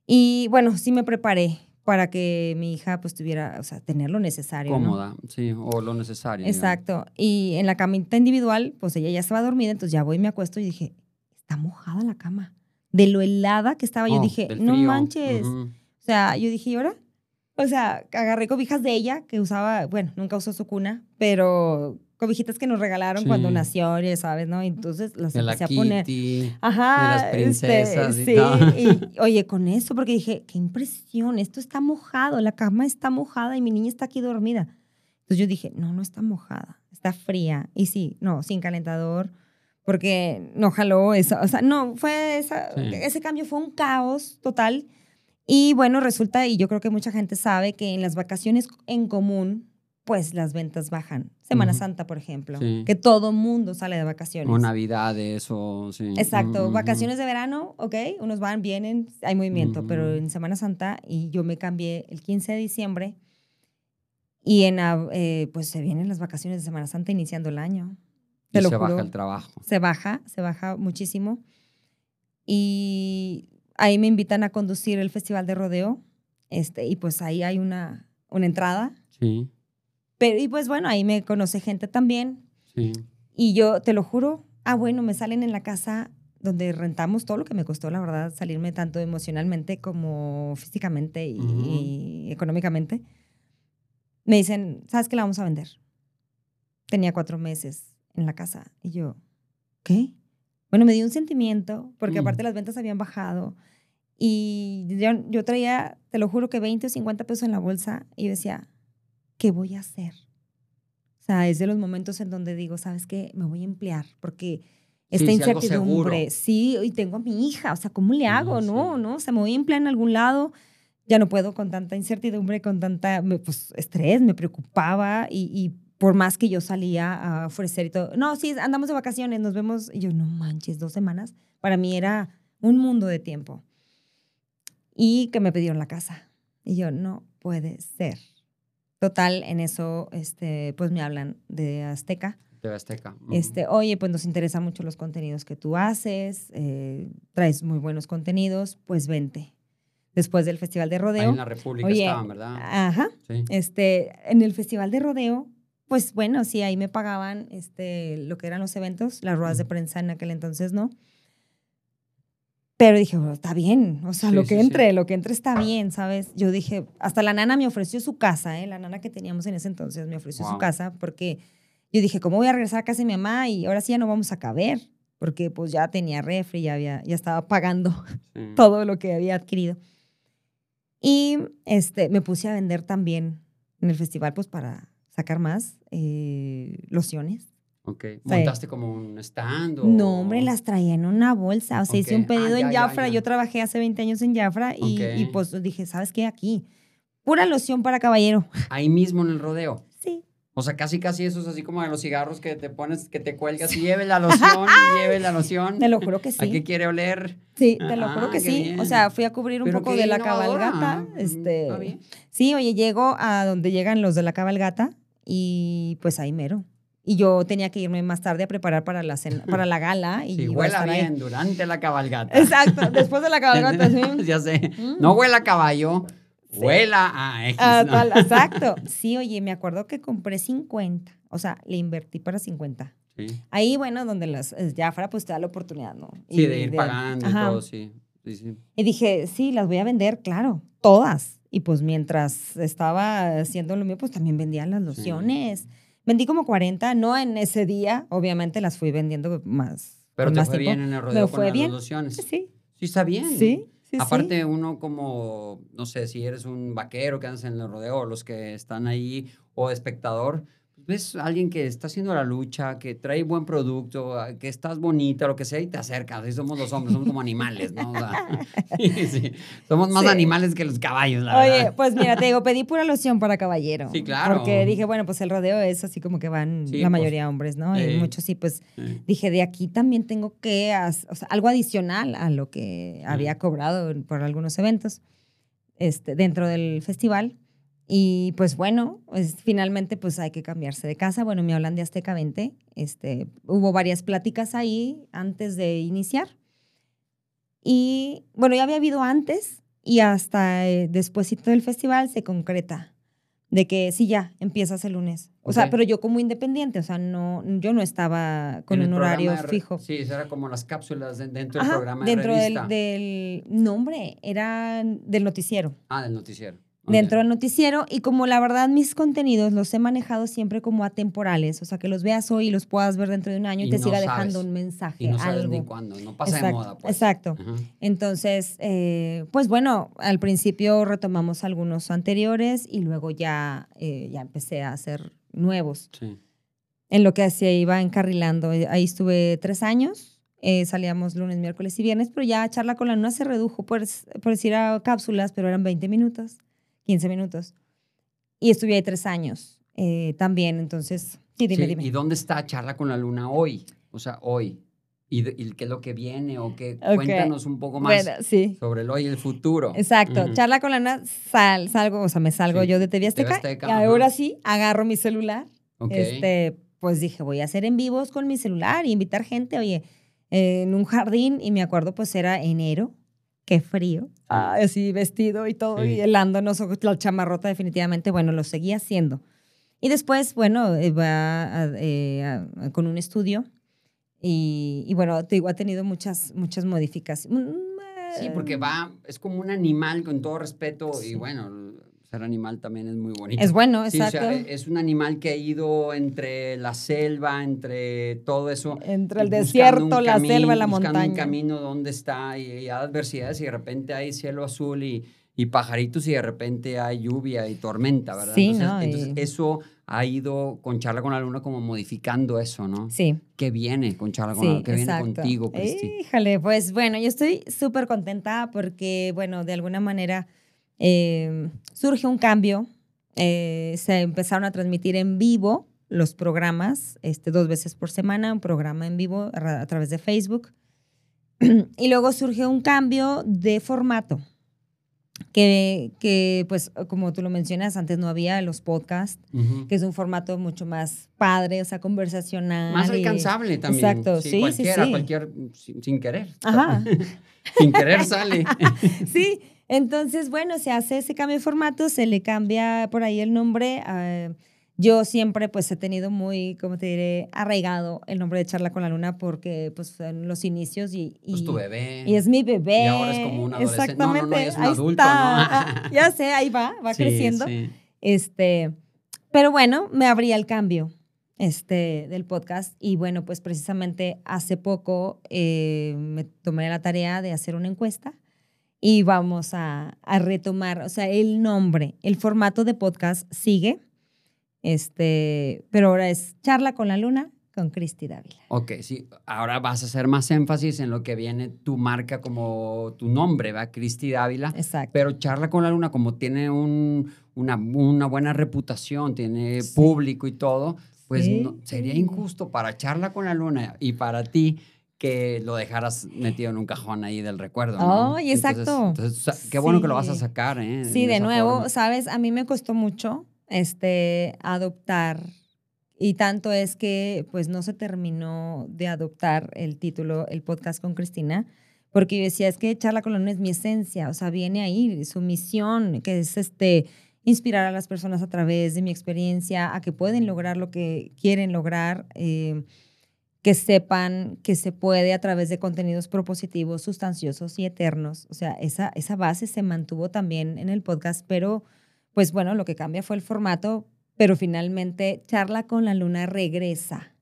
Y bueno, sí me preparé para que mi hija pues tuviera, o sea, tener lo necesario. Cómoda, sí, o lo necesario. Exacto. Y en la camita individual, pues ella ya estaba dormida, entonces ya voy me acuesto y dije, está mojada la cama. De lo helada que estaba, yo oh, dije, no manches. O sea, yo dije, ¿y ahora? O sea, agarré cobijas de ella que usaba, bueno, nunca usó su cuna, pero cobijitas que nos regalaron cuando nació, ya sabes, ¿no? Entonces las empecé a poner. Ajá. De las princesas este, sí. Y, oye, con eso, porque dije, qué impresión, esto está mojado, la cama está mojada y mi niña está aquí dormida. Entonces yo dije, no, no está mojada, está fría. Y sí, no, sin calentador, porque no jaló eso. O sea, no, fue esa, ese cambio fue un caos total. Y bueno, resulta, y yo creo que mucha gente sabe que en las vacaciones en común, pues las ventas bajan. Semana Santa, por ejemplo, que todo mundo sale de vacaciones. O Navidades o sí. Exacto, vacaciones de verano, ok, unos van, vienen, hay movimiento, pero en Semana Santa y yo me cambié el 15 de diciembre y en eh, pues se vienen las vacaciones de Semana Santa iniciando el año. Y se baja el trabajo. Se baja, se baja muchísimo. Y ahí me invitan a conducir el festival de rodeo, este, y pues ahí hay una, una entrada. Sí pero, y pues bueno, ahí me conoce gente también. Sí. Y yo te lo juro, ah, bueno, me salen en la casa donde rentamos todo lo que me costó, la verdad, salirme tanto emocionalmente como físicamente y, y económicamente, me dicen, ¿sabes qué la vamos a vender? Tenía cuatro meses en la casa y yo, ¿qué? Bueno, me dio un sentimiento, porque Mm. aparte las ventas habían bajado y yo, yo traía, te lo juro que 20 o 50 pesos en la bolsa y yo decía, ¿qué voy a hacer? O sea, es de los momentos en donde digo, ¿sabes qué? Me voy a emplear porque esta sí, incertidumbre, sí, y tengo a mi hija, o sea, ¿cómo le hago? sí. No, no, o sea, me voy a emplear en algún lado, ya no puedo con tanta incertidumbre, con tanta, pues, estrés, me preocupaba y, y por más que yo salía a ofrecer y todo, no, sí, andamos de vacaciones, nos vemos, y yo, no manches, dos semanas, para mí era un mundo de tiempo. Y que me pidieron la casa. Y yo, no puede ser. Total, en eso, este, pues me hablan de Azteca. TV Azteca. Este, oye, pues nos interesan mucho los contenidos que tú haces, eh, traes muy buenos contenidos, pues vente. Después del Festival de Ahí Rodeo. en la República Oye, estaban, ¿verdad? Ajá. Sí. Este, en el Festival de Rodeo, pues bueno, sí, ahí me pagaban este, lo que eran los eventos, las ruedas de prensa en aquel entonces no. Pero dije, bueno, está bien, o sea, Sí, lo que sí. entre, lo que entre está bien, ¿sabes? Yo dije, hasta la nana me ofreció su casa, ¿eh? La nana que teníamos en ese entonces me ofreció su casa porque yo dije, ¿cómo voy a regresar a casa de mi mamá y ahora sí ya no vamos a caber? Porque pues ya tenía refri, ya, había, ya estaba pagando (laughs) todo lo que había adquirido. Y este, me puse a vender también en el festival, pues para sacar más eh, lociones. Ok. ¿Montaste como un stand? O... No, hombre, las traía en una bolsa. O sea, hice Ok. un pedido Ah, en ya, Jafra. Yo trabajé hace 20 años en Jafra y, y, Ok. pues dije, ¿sabes qué? Aquí, pura loción para caballero. (laughs) Ahí mismo en el rodeo. Sí. O sea, casi casi eso es así como de los cigarros que te pones, que te cuelgas y lleve la loción, (laughs) lleve la loción. Te lo juro que (laughs) ¿A qué sí. quiere oler? Sí, te lo juro Ah, que sí. bien. O sea, fui a cubrir un Pero poco de la cabalgata. Mm, Este, está bien. Sí, oye, llego a donde llegan los de la cabalgata y pues ahí mero. Y yo tenía que irme más tarde a preparar para la, cena- para la gala. (laughs) Y Sí, iba a huela estar ahí. bien durante la cabalgata. Exacto, (laughs) después de la cabalgata, sí. (laughs) ya sé. Mm. No huela a caballo, Sí. huela a X. Ah, ¿no? exacto. Sí, oye, me acuerdo que compré 50. O sea, le invertí para 50. Sí, Ahí, bueno, donde las eh, Jafra pues te da la oportunidad, ¿no? Sí, Y de ir pagando y Ajá. todo, sí. Sí, sí. Y dije, sí, las voy a vender, claro, todas. Y pues mientras estaba haciendo lo mío, pues también vendía las lociones. Vendí como 40, no en ese día, obviamente las fui vendiendo más. Pero te más fue tiempo. bien en el rodeo con fue las bien. lociones. Sí, Sí, está bien. sí, sí. sí. Aparte, uno como, no sé, si eres un vaquero que andas en el rodeo, los que están ahí, o espectador, ves a alguien que está haciendo la lucha, que trae buen producto, a- que estás bonita, lo que sea, y te acercas. Así somos los hombres, somos como animales, ¿no? O sea, (laughs) sí, sí. Somos más Sí. animales que los caballos, la Oye, verdad. pues mira, te digo, pedí pura loción para caballero. Sí, claro. Porque dije, bueno, pues el rodeo es así como que van la pues, mayoría hombres, ¿no? Y muchos sí, pues dije, de aquí también tengo que, o sea, algo adicional a lo que había cobrado por algunos eventos este, dentro del festival. Y pues bueno, pues, finalmente pues hay que cambiarse de casa. Bueno, me hablan de Azteca 20. Este, hubo varias pláticas ahí antes de iniciar. Y bueno, ya había habido antes y hasta eh, despuésito del festival se concreta de que sí, ya, empiezas el lunes. O sea, Ok. pero yo como independiente, o sea, no, yo no estaba con En un horario de fijo. Sí, eso era como las cápsulas de- dentro Ajá, del programa dentro de del, del nombre, era del noticiero. Ah, del noticiero. Dentro del noticiero, y como la verdad mis contenidos los he manejado siempre como atemporales, o sea, que los veas hoy y los puedas ver dentro de un año y, Y te no siga sabes. dejando un mensaje, Y no sabes algo. ni cuándo, no pasa exacto, de moda, pues. Exacto. Ajá. Entonces, eh, pues bueno, al principio retomamos algunos anteriores y luego ya, eh, ya empecé a hacer nuevos. Sí. En lo que se iba encarrilando. Eh, Ahí estuve tres años. eh, salíamos lunes, miércoles y viernes, pero ya charla con la luna se redujo, por, por decir a cápsulas, pero eran 20 minutos, 15 minutos. Y estuve ahí tres años eh, también, entonces, sí, dime, Sí, dime. ¿Y dónde está Charla con la Luna hoy? O sea, hoy. ¿Y, de- y qué es lo que viene? ¿O qué? Ok. Cuéntanos un poco más Bueno, sí. sobre el hoy y el futuro. Exacto, Ujú. charla con la luna, sal, salgo, o sea, me salgo yo de TV TV Azteca, y ajá. ahora sí, agarro mi celular, Ok. este, pues dije, voy a hacer en vivos con mi celular y invitar gente, oye, eh, en un jardín, y me acuerdo, pues era enero, qué frío, ah, así vestido y todo, Sí. y helándonos, la chamarrota definitivamente, bueno, lo seguí haciendo. Y después, bueno, eh, va a- eh, a- con un estudio, Y, y bueno, te digo, ha tenido muchas, muchas modificaciones. Mm, Sí, porque va, es como un animal con todo respeto y bueno, ser animal también es muy bonito. Es bueno, Sí, o exacto. sea, es un animal que ha ido entre la selva, entre todo eso. Entre el buscando desierto, un la camino, selva, la buscando un montaña. camino donde está y, y hay adversidades y de repente hay cielo azul y, y pajaritos y de repente hay lluvia y tormenta, ¿verdad? Sí, entonces, ¿no? entonces Y- eso ha ido con Charla con la Luna como modificando eso, ¿no? Sí. ¿Qué viene con Charla con Sí, la Luna? ¿Qué viene exacto. contigo, Cristi? Híjole, pues bueno, yo estoy súper contenta porque, bueno, de alguna manera eh, surge un cambio. Eh, se empezaron a transmitir en vivo los programas, este, dos veces por semana, un programa en vivo a, a través de Facebook. (clears throat) y luego surge un cambio de formato. Que, que, pues, como tú lo mencionas, antes no había los podcasts, Ujú. que es un formato mucho más padre, o sea, conversacional. Más y- alcanzable también. Exacto, sí, sí, cualquiera, sí. cualquier, sin, sin querer. Ajá. (laughs) sin querer sale. (laughs) Sí, entonces, bueno, se hace ese cambio de formato, se le cambia por ahí el nombre. ah, yo siempre, pues, he tenido muy, como te diré, arraigado el nombre de Charla con la Luna porque, pues, en los inicios y... y Pues tu bebé. Y es mi bebé. Y ahora es como un adolescente. No, no, no, Exactamente. ya es un ahí adulto, está. ¿no? Ya sé, ahí va, va Sí, creciendo. sí. Este, pero bueno, me abría el cambio este, del podcast y bueno, pues precisamente hace poco eh, me tomé la tarea de hacer una encuesta y vamos a, a retomar, o sea, el nombre, el formato de podcast sigue, este, pero ahora es Charla con la Luna con Cristi Dávila. Ok, sí. Ahora vas a hacer más énfasis en lo que viene tu marca como tu nombre, ¿va? Cristi Dávila. Exacto. Pero Charla con la Luna, como tiene un- una, una buena reputación, tiene Sí. público y todo, pues Sí. no- sería injusto para Charla con la Luna y para ti que lo dejaras metido en un cajón ahí del recuerdo. ¿no? Entonces- exacto. Entonces, sea, qué bueno que lo vas a Sí. sacar, ¿eh? Sí, de esa nuevo, forma. sabes, a mí me costó mucho este adoptar y tanto es que pues no se terminó de adoptar el título el podcast con Cristina porque yo decía es que charla luna es mi esencia, o sea, viene ahí su misión que es este inspirar a las personas a través de mi experiencia a que pueden lograr lo que quieren lograr. eh, que sepan que se puede a través de contenidos propositivos, sustanciosos y eternos. O sea, esa, esa base se mantuvo también en el podcast, pero pues bueno, lo que cambia fue el formato, pero finalmente Charla con la Luna regresa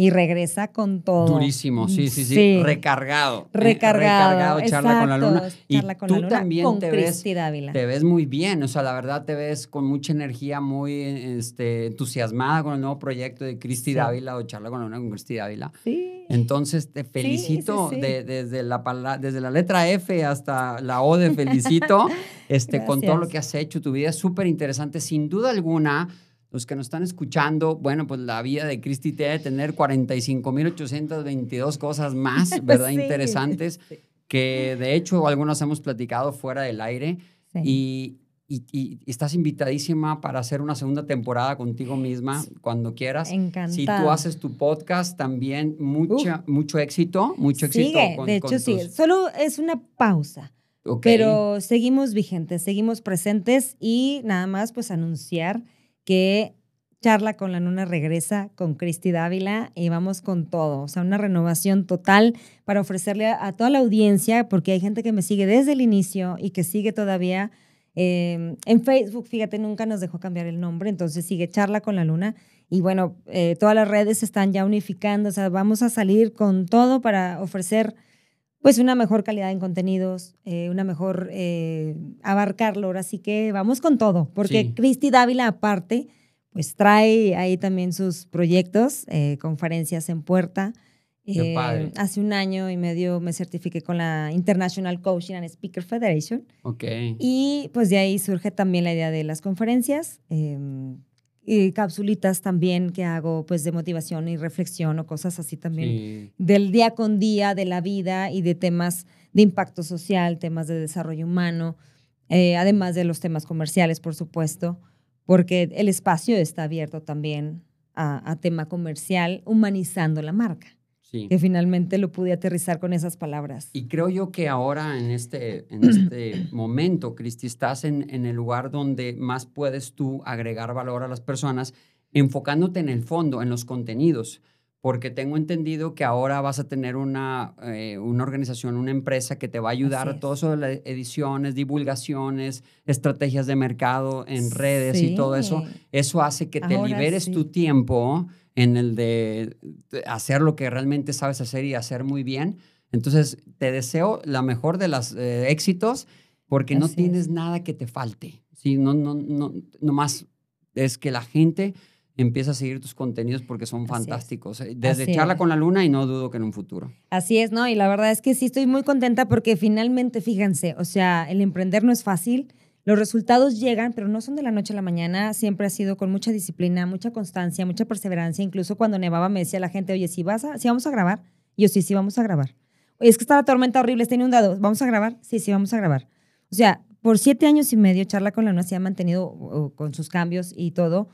y regresa con todo. Durísimo, sí, sí, sí. Recargado. ¿eh? Recargado. charla con la luna. exacto, Y Charla con tú la Luna también con te ves, te ves muy bien. O sea, la verdad te ves con mucha energía, muy este, entusiasmada con el nuevo proyecto de Cristi Sí. Dávila o charla con la luna con Cristi Dávila. Sí. Entonces te felicito sí, de- desde, la, pala- desde la letra F hasta la O de felicito (laughs) este, con todo lo que has hecho. Tu vida es súper interesante. Sin duda alguna, los que nos están escuchando, bueno, pues la vida de Cristi te debe tener 45.822 cosas más, (laughs) ¿verdad? Sí. Interesantes, que de hecho algunos hemos platicado fuera del aire. Sí. Y, y- y estás invitadísima para hacer una segunda temporada contigo misma cuando quieras. Encantada. Si tú haces tu podcast, también mucha, mucho éxito, mucho éxito. Sigue, con- de con hecho sí. tus- Solo es una pausa. Ok. Pero seguimos vigentes, seguimos presentes y nada más pues anunciar que Charla con la Luna regresa con Cristi Dávila y vamos con todo, o sea, una renovación total para ofrecerle a, toda la audiencia, porque hay gente que me sigue desde el inicio y que sigue todavía eh, en Facebook, fíjate, nunca nos dejó cambiar el nombre, entonces sigue Charla con la Luna. Y bueno, eh, todas las redes están ya unificando, o sea, vamos a salir con todo para ofrecer pues una mejor calidad en contenidos, eh, una mejor eh, abarcarlo. Ahora sí que vamos con todo, porque Sí. Cristi Dávila aparte, pues trae ahí también sus proyectos, eh, conferencias en puerta. Qué Eh, padre. hace un año y medio me certifiqué con la International Coaching and Speaker Federation Ok. y pues de ahí surge también la idea de las conferencias. Y capsulitas también que hago pues de motivación y reflexión o cosas así también Sí. del día con día, de la vida y de temas de impacto social, temas de desarrollo humano, eh, además de los temas comerciales, por supuesto, porque el espacio está abierto también a, a tema comercial, humanizando la marca, sí. que finalmente lo pude aterrizar con esas palabras. Y creo yo que ahora en este, en este (clears throat) momento, Cristi, estás en, en el lugar donde más puedes tú agregar valor a las personas, enfocándote en el fondo, en los contenidos. porque tengo entendido que ahora vas a tener una, eh, una organización, una empresa que te va a ayudar a todo eso de las ediciones, divulgaciones, estrategias de mercado en redes y todo eso. Eso hace que te Ahora liberes sí. tu tiempo en el de hacer lo que realmente sabes hacer y hacer muy bien. Entonces, te deseo la mejor de los éxitos porque no tienes es. nada que te falte. Sí, no, no, no, nomás es que la gente empieza a seguir tus contenidos porque son Así fantásticos. Eh, Desde Así Charla es. con la Luna y no dudo que en un futuro. Así es, ¿no? Y la verdad es que sí estoy muy contenta porque finalmente, fíjense, o sea, el emprender no es fácil. Los resultados llegan, pero no son de la noche a la mañana. Siempre ha sido con mucha disciplina, mucha constancia, mucha perseverancia. Incluso cuando nevaba me decía la gente, oye, si vas a, vamos a grabar, yo sí, sí, vamos a grabar. Oye, es que está la tormenta horrible, está inundado. ¿Vamos a grabar? Sí, sí, vamos a grabar. O sea, por siete años y medio, Charla con la Luna se ha mantenido con sus cambios y todo,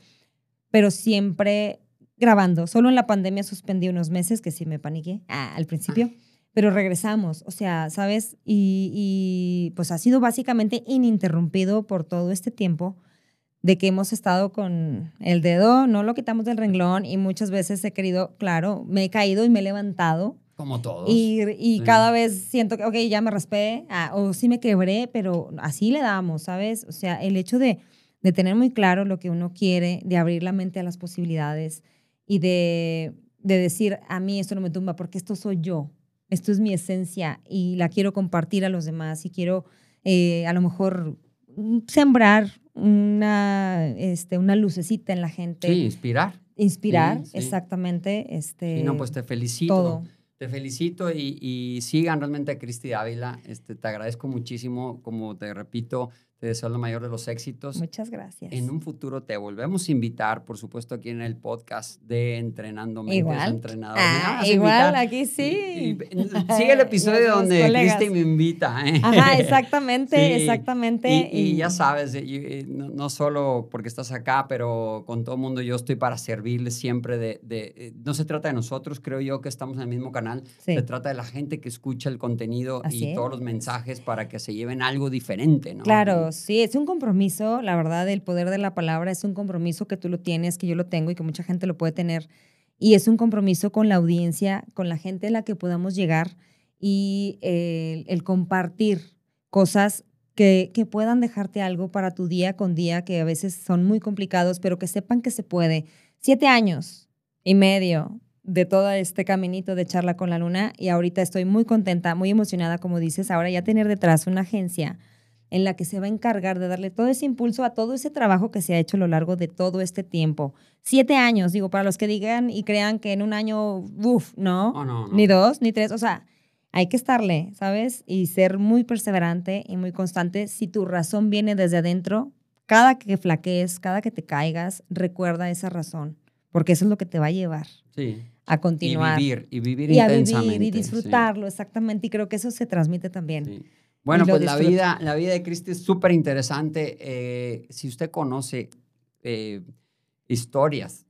pero siempre grabando. Solo en la pandemia suspendí unos meses, que sí me paniqué ah, al principio, pero regresamos. O sea, ¿sabes? Y, y pues ha sido básicamente ininterrumpido por todo este tiempo de que hemos estado con el dedo, no lo quitamos del renglón y muchas veces he querido, claro, me he caído y me he levantado Como todos. y, y Sí. cada vez siento que, ok, ya me raspé, ah, o sí me quebré, pero así le damos, ¿sabes? O sea, el hecho de, de tener muy claro lo que uno quiere, de abrir la mente a las posibilidades y de, de decir, a mí esto no me tumba porque esto soy yo, esto es mi esencia y la quiero compartir a los demás y quiero eh, a lo mejor mm, sembrar una, este, una lucecita en la gente, Sí, inspirar. inspirar, Sí, sí. exactamente. Este, Sí, no, pues te felicito. todo. Te felicito y, y sigan realmente a Cristi Dávila. Este, te agradezco muchísimo. Como te repito, te deseo lo mayor de los éxitos. Muchas gracias. En un futuro te volvemos a invitar, por supuesto, aquí en el podcast de Entrenando Mentes Igual. Entrenadores. Ah, igual, aquí sí. Y- y- (laughs) sigue el episodio donde. Cristi me invita. ¿eh? Ajá, exactamente, (laughs) Sí. exactamente. Y, y ya sabes, eh, y no, no solo porque estás acá, pero con todo el mundo yo estoy para servirles siempre de, de- eh, No se trata de nosotros, creo yo que estamos en el mismo canal. Sí. Se trata de la gente que escucha el contenido Así y todos los mensajes para que se lleven algo diferente, ¿no? Claro, sí, es un compromiso, la verdad, el poder de la palabra es un compromiso que tú lo tienes, que yo lo tengo y que mucha gente lo puede tener. Y es un compromiso con la audiencia, con la gente a la que podamos llegar y eh, el compartir cosas que, que puedan dejarte algo para tu día con día, que a veces son muy complicados, pero que sepan que se puede. Siete años y medio de todo este caminito de charla con la luna y ahorita estoy muy contenta, muy emocionada, como dices, ahora ya tener detrás una agencia en la que se va a encargar de darle todo ese impulso a todo ese trabajo que se ha hecho a lo largo de todo este tiempo. Siete años, digo, para los que digan y crean que en un año, uff, no, No, no, no. ni dos, ni tres, o sea, hay que estarle, ¿sabes? Y ser muy perseverante y muy constante. Si tu razón viene desde adentro, cada que flaquees, cada que te caigas, recuerda esa razón, porque eso es lo que te va a llevar Sí. a Y continuar. vivir, y vivir y a intensamente. vivir y sí. disfrutarlo, exactamente. Y creo que eso se transmite también. Sí. Bueno, pues la vida, la vida de Cristi es súper interesante. Eh, si usted conoce eh, historias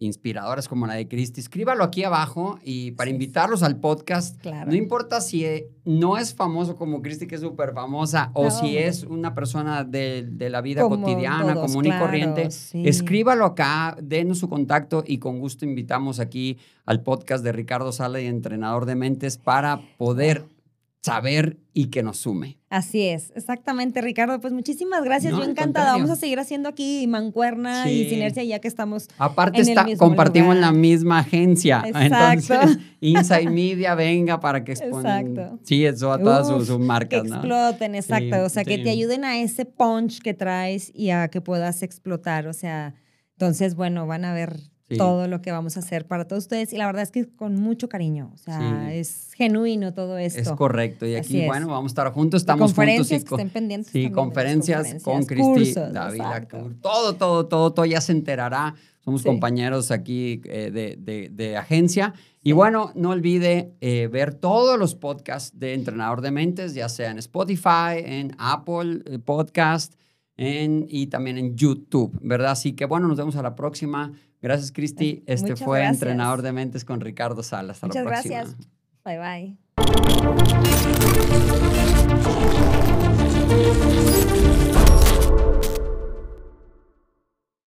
inspiradoras como la de Cristi, escríbalo aquí abajo y para Sí. invitarlos al podcast. Claro. No importa si eh, no es famoso como Cristi, que es súper famosa, o si es una persona de, de la vida Como cotidiana, todos, común y corriente. sí. Escríbalo acá, denos su contacto y con gusto invitamos aquí al podcast de Ricardo Sala y Entrenador de Mentes para poder saber y que nos sume. Así es, exactamente, Ricardo. Pues muchísimas gracias. No, Yo encantada. Vamos a seguir haciendo aquí mancuerna Sí. y sinergia ya que estamos. Aparte, En el está, mismo compartimos lugar. la misma agencia. Exacto. Entonces, (laughs) Inside Media, venga para que exponen. Exacto. Sí, eso a todas sus, Uf, sus Que marcas, ¿no? exploten, exacto. Sí, o sea, que te ayuden a ese punch que traes y a que puedas explotar. O sea, entonces, bueno, van a ver Sí. todo lo que vamos a hacer para todos ustedes. Y la verdad es que con mucho cariño. O sea, Sí. es genuino todo esto. Es correcto. Y aquí, bueno, vamos a estar juntos. Y Estamos juntos. conferencias y que co- estén pendientes. Sí, conferencias, con Cristi exacto. Todo, todo, todo, todo ya se enterará. Somos Sí. compañeros aquí eh, de, de- de agencia. Y bueno, no olvide eh, ver todos los podcasts de Entrenador de Mentes, ya sea en Spotify, en Apple eh, Podcast en, y también en YouTube, ¿verdad? Así que bueno, nos vemos a la próxima. Gracias, Cristi. Este Muchas fue gracias. Entrenador de Mentes con Ricardo Salas. Hasta Muchas la próxima. gracias. Bye bye.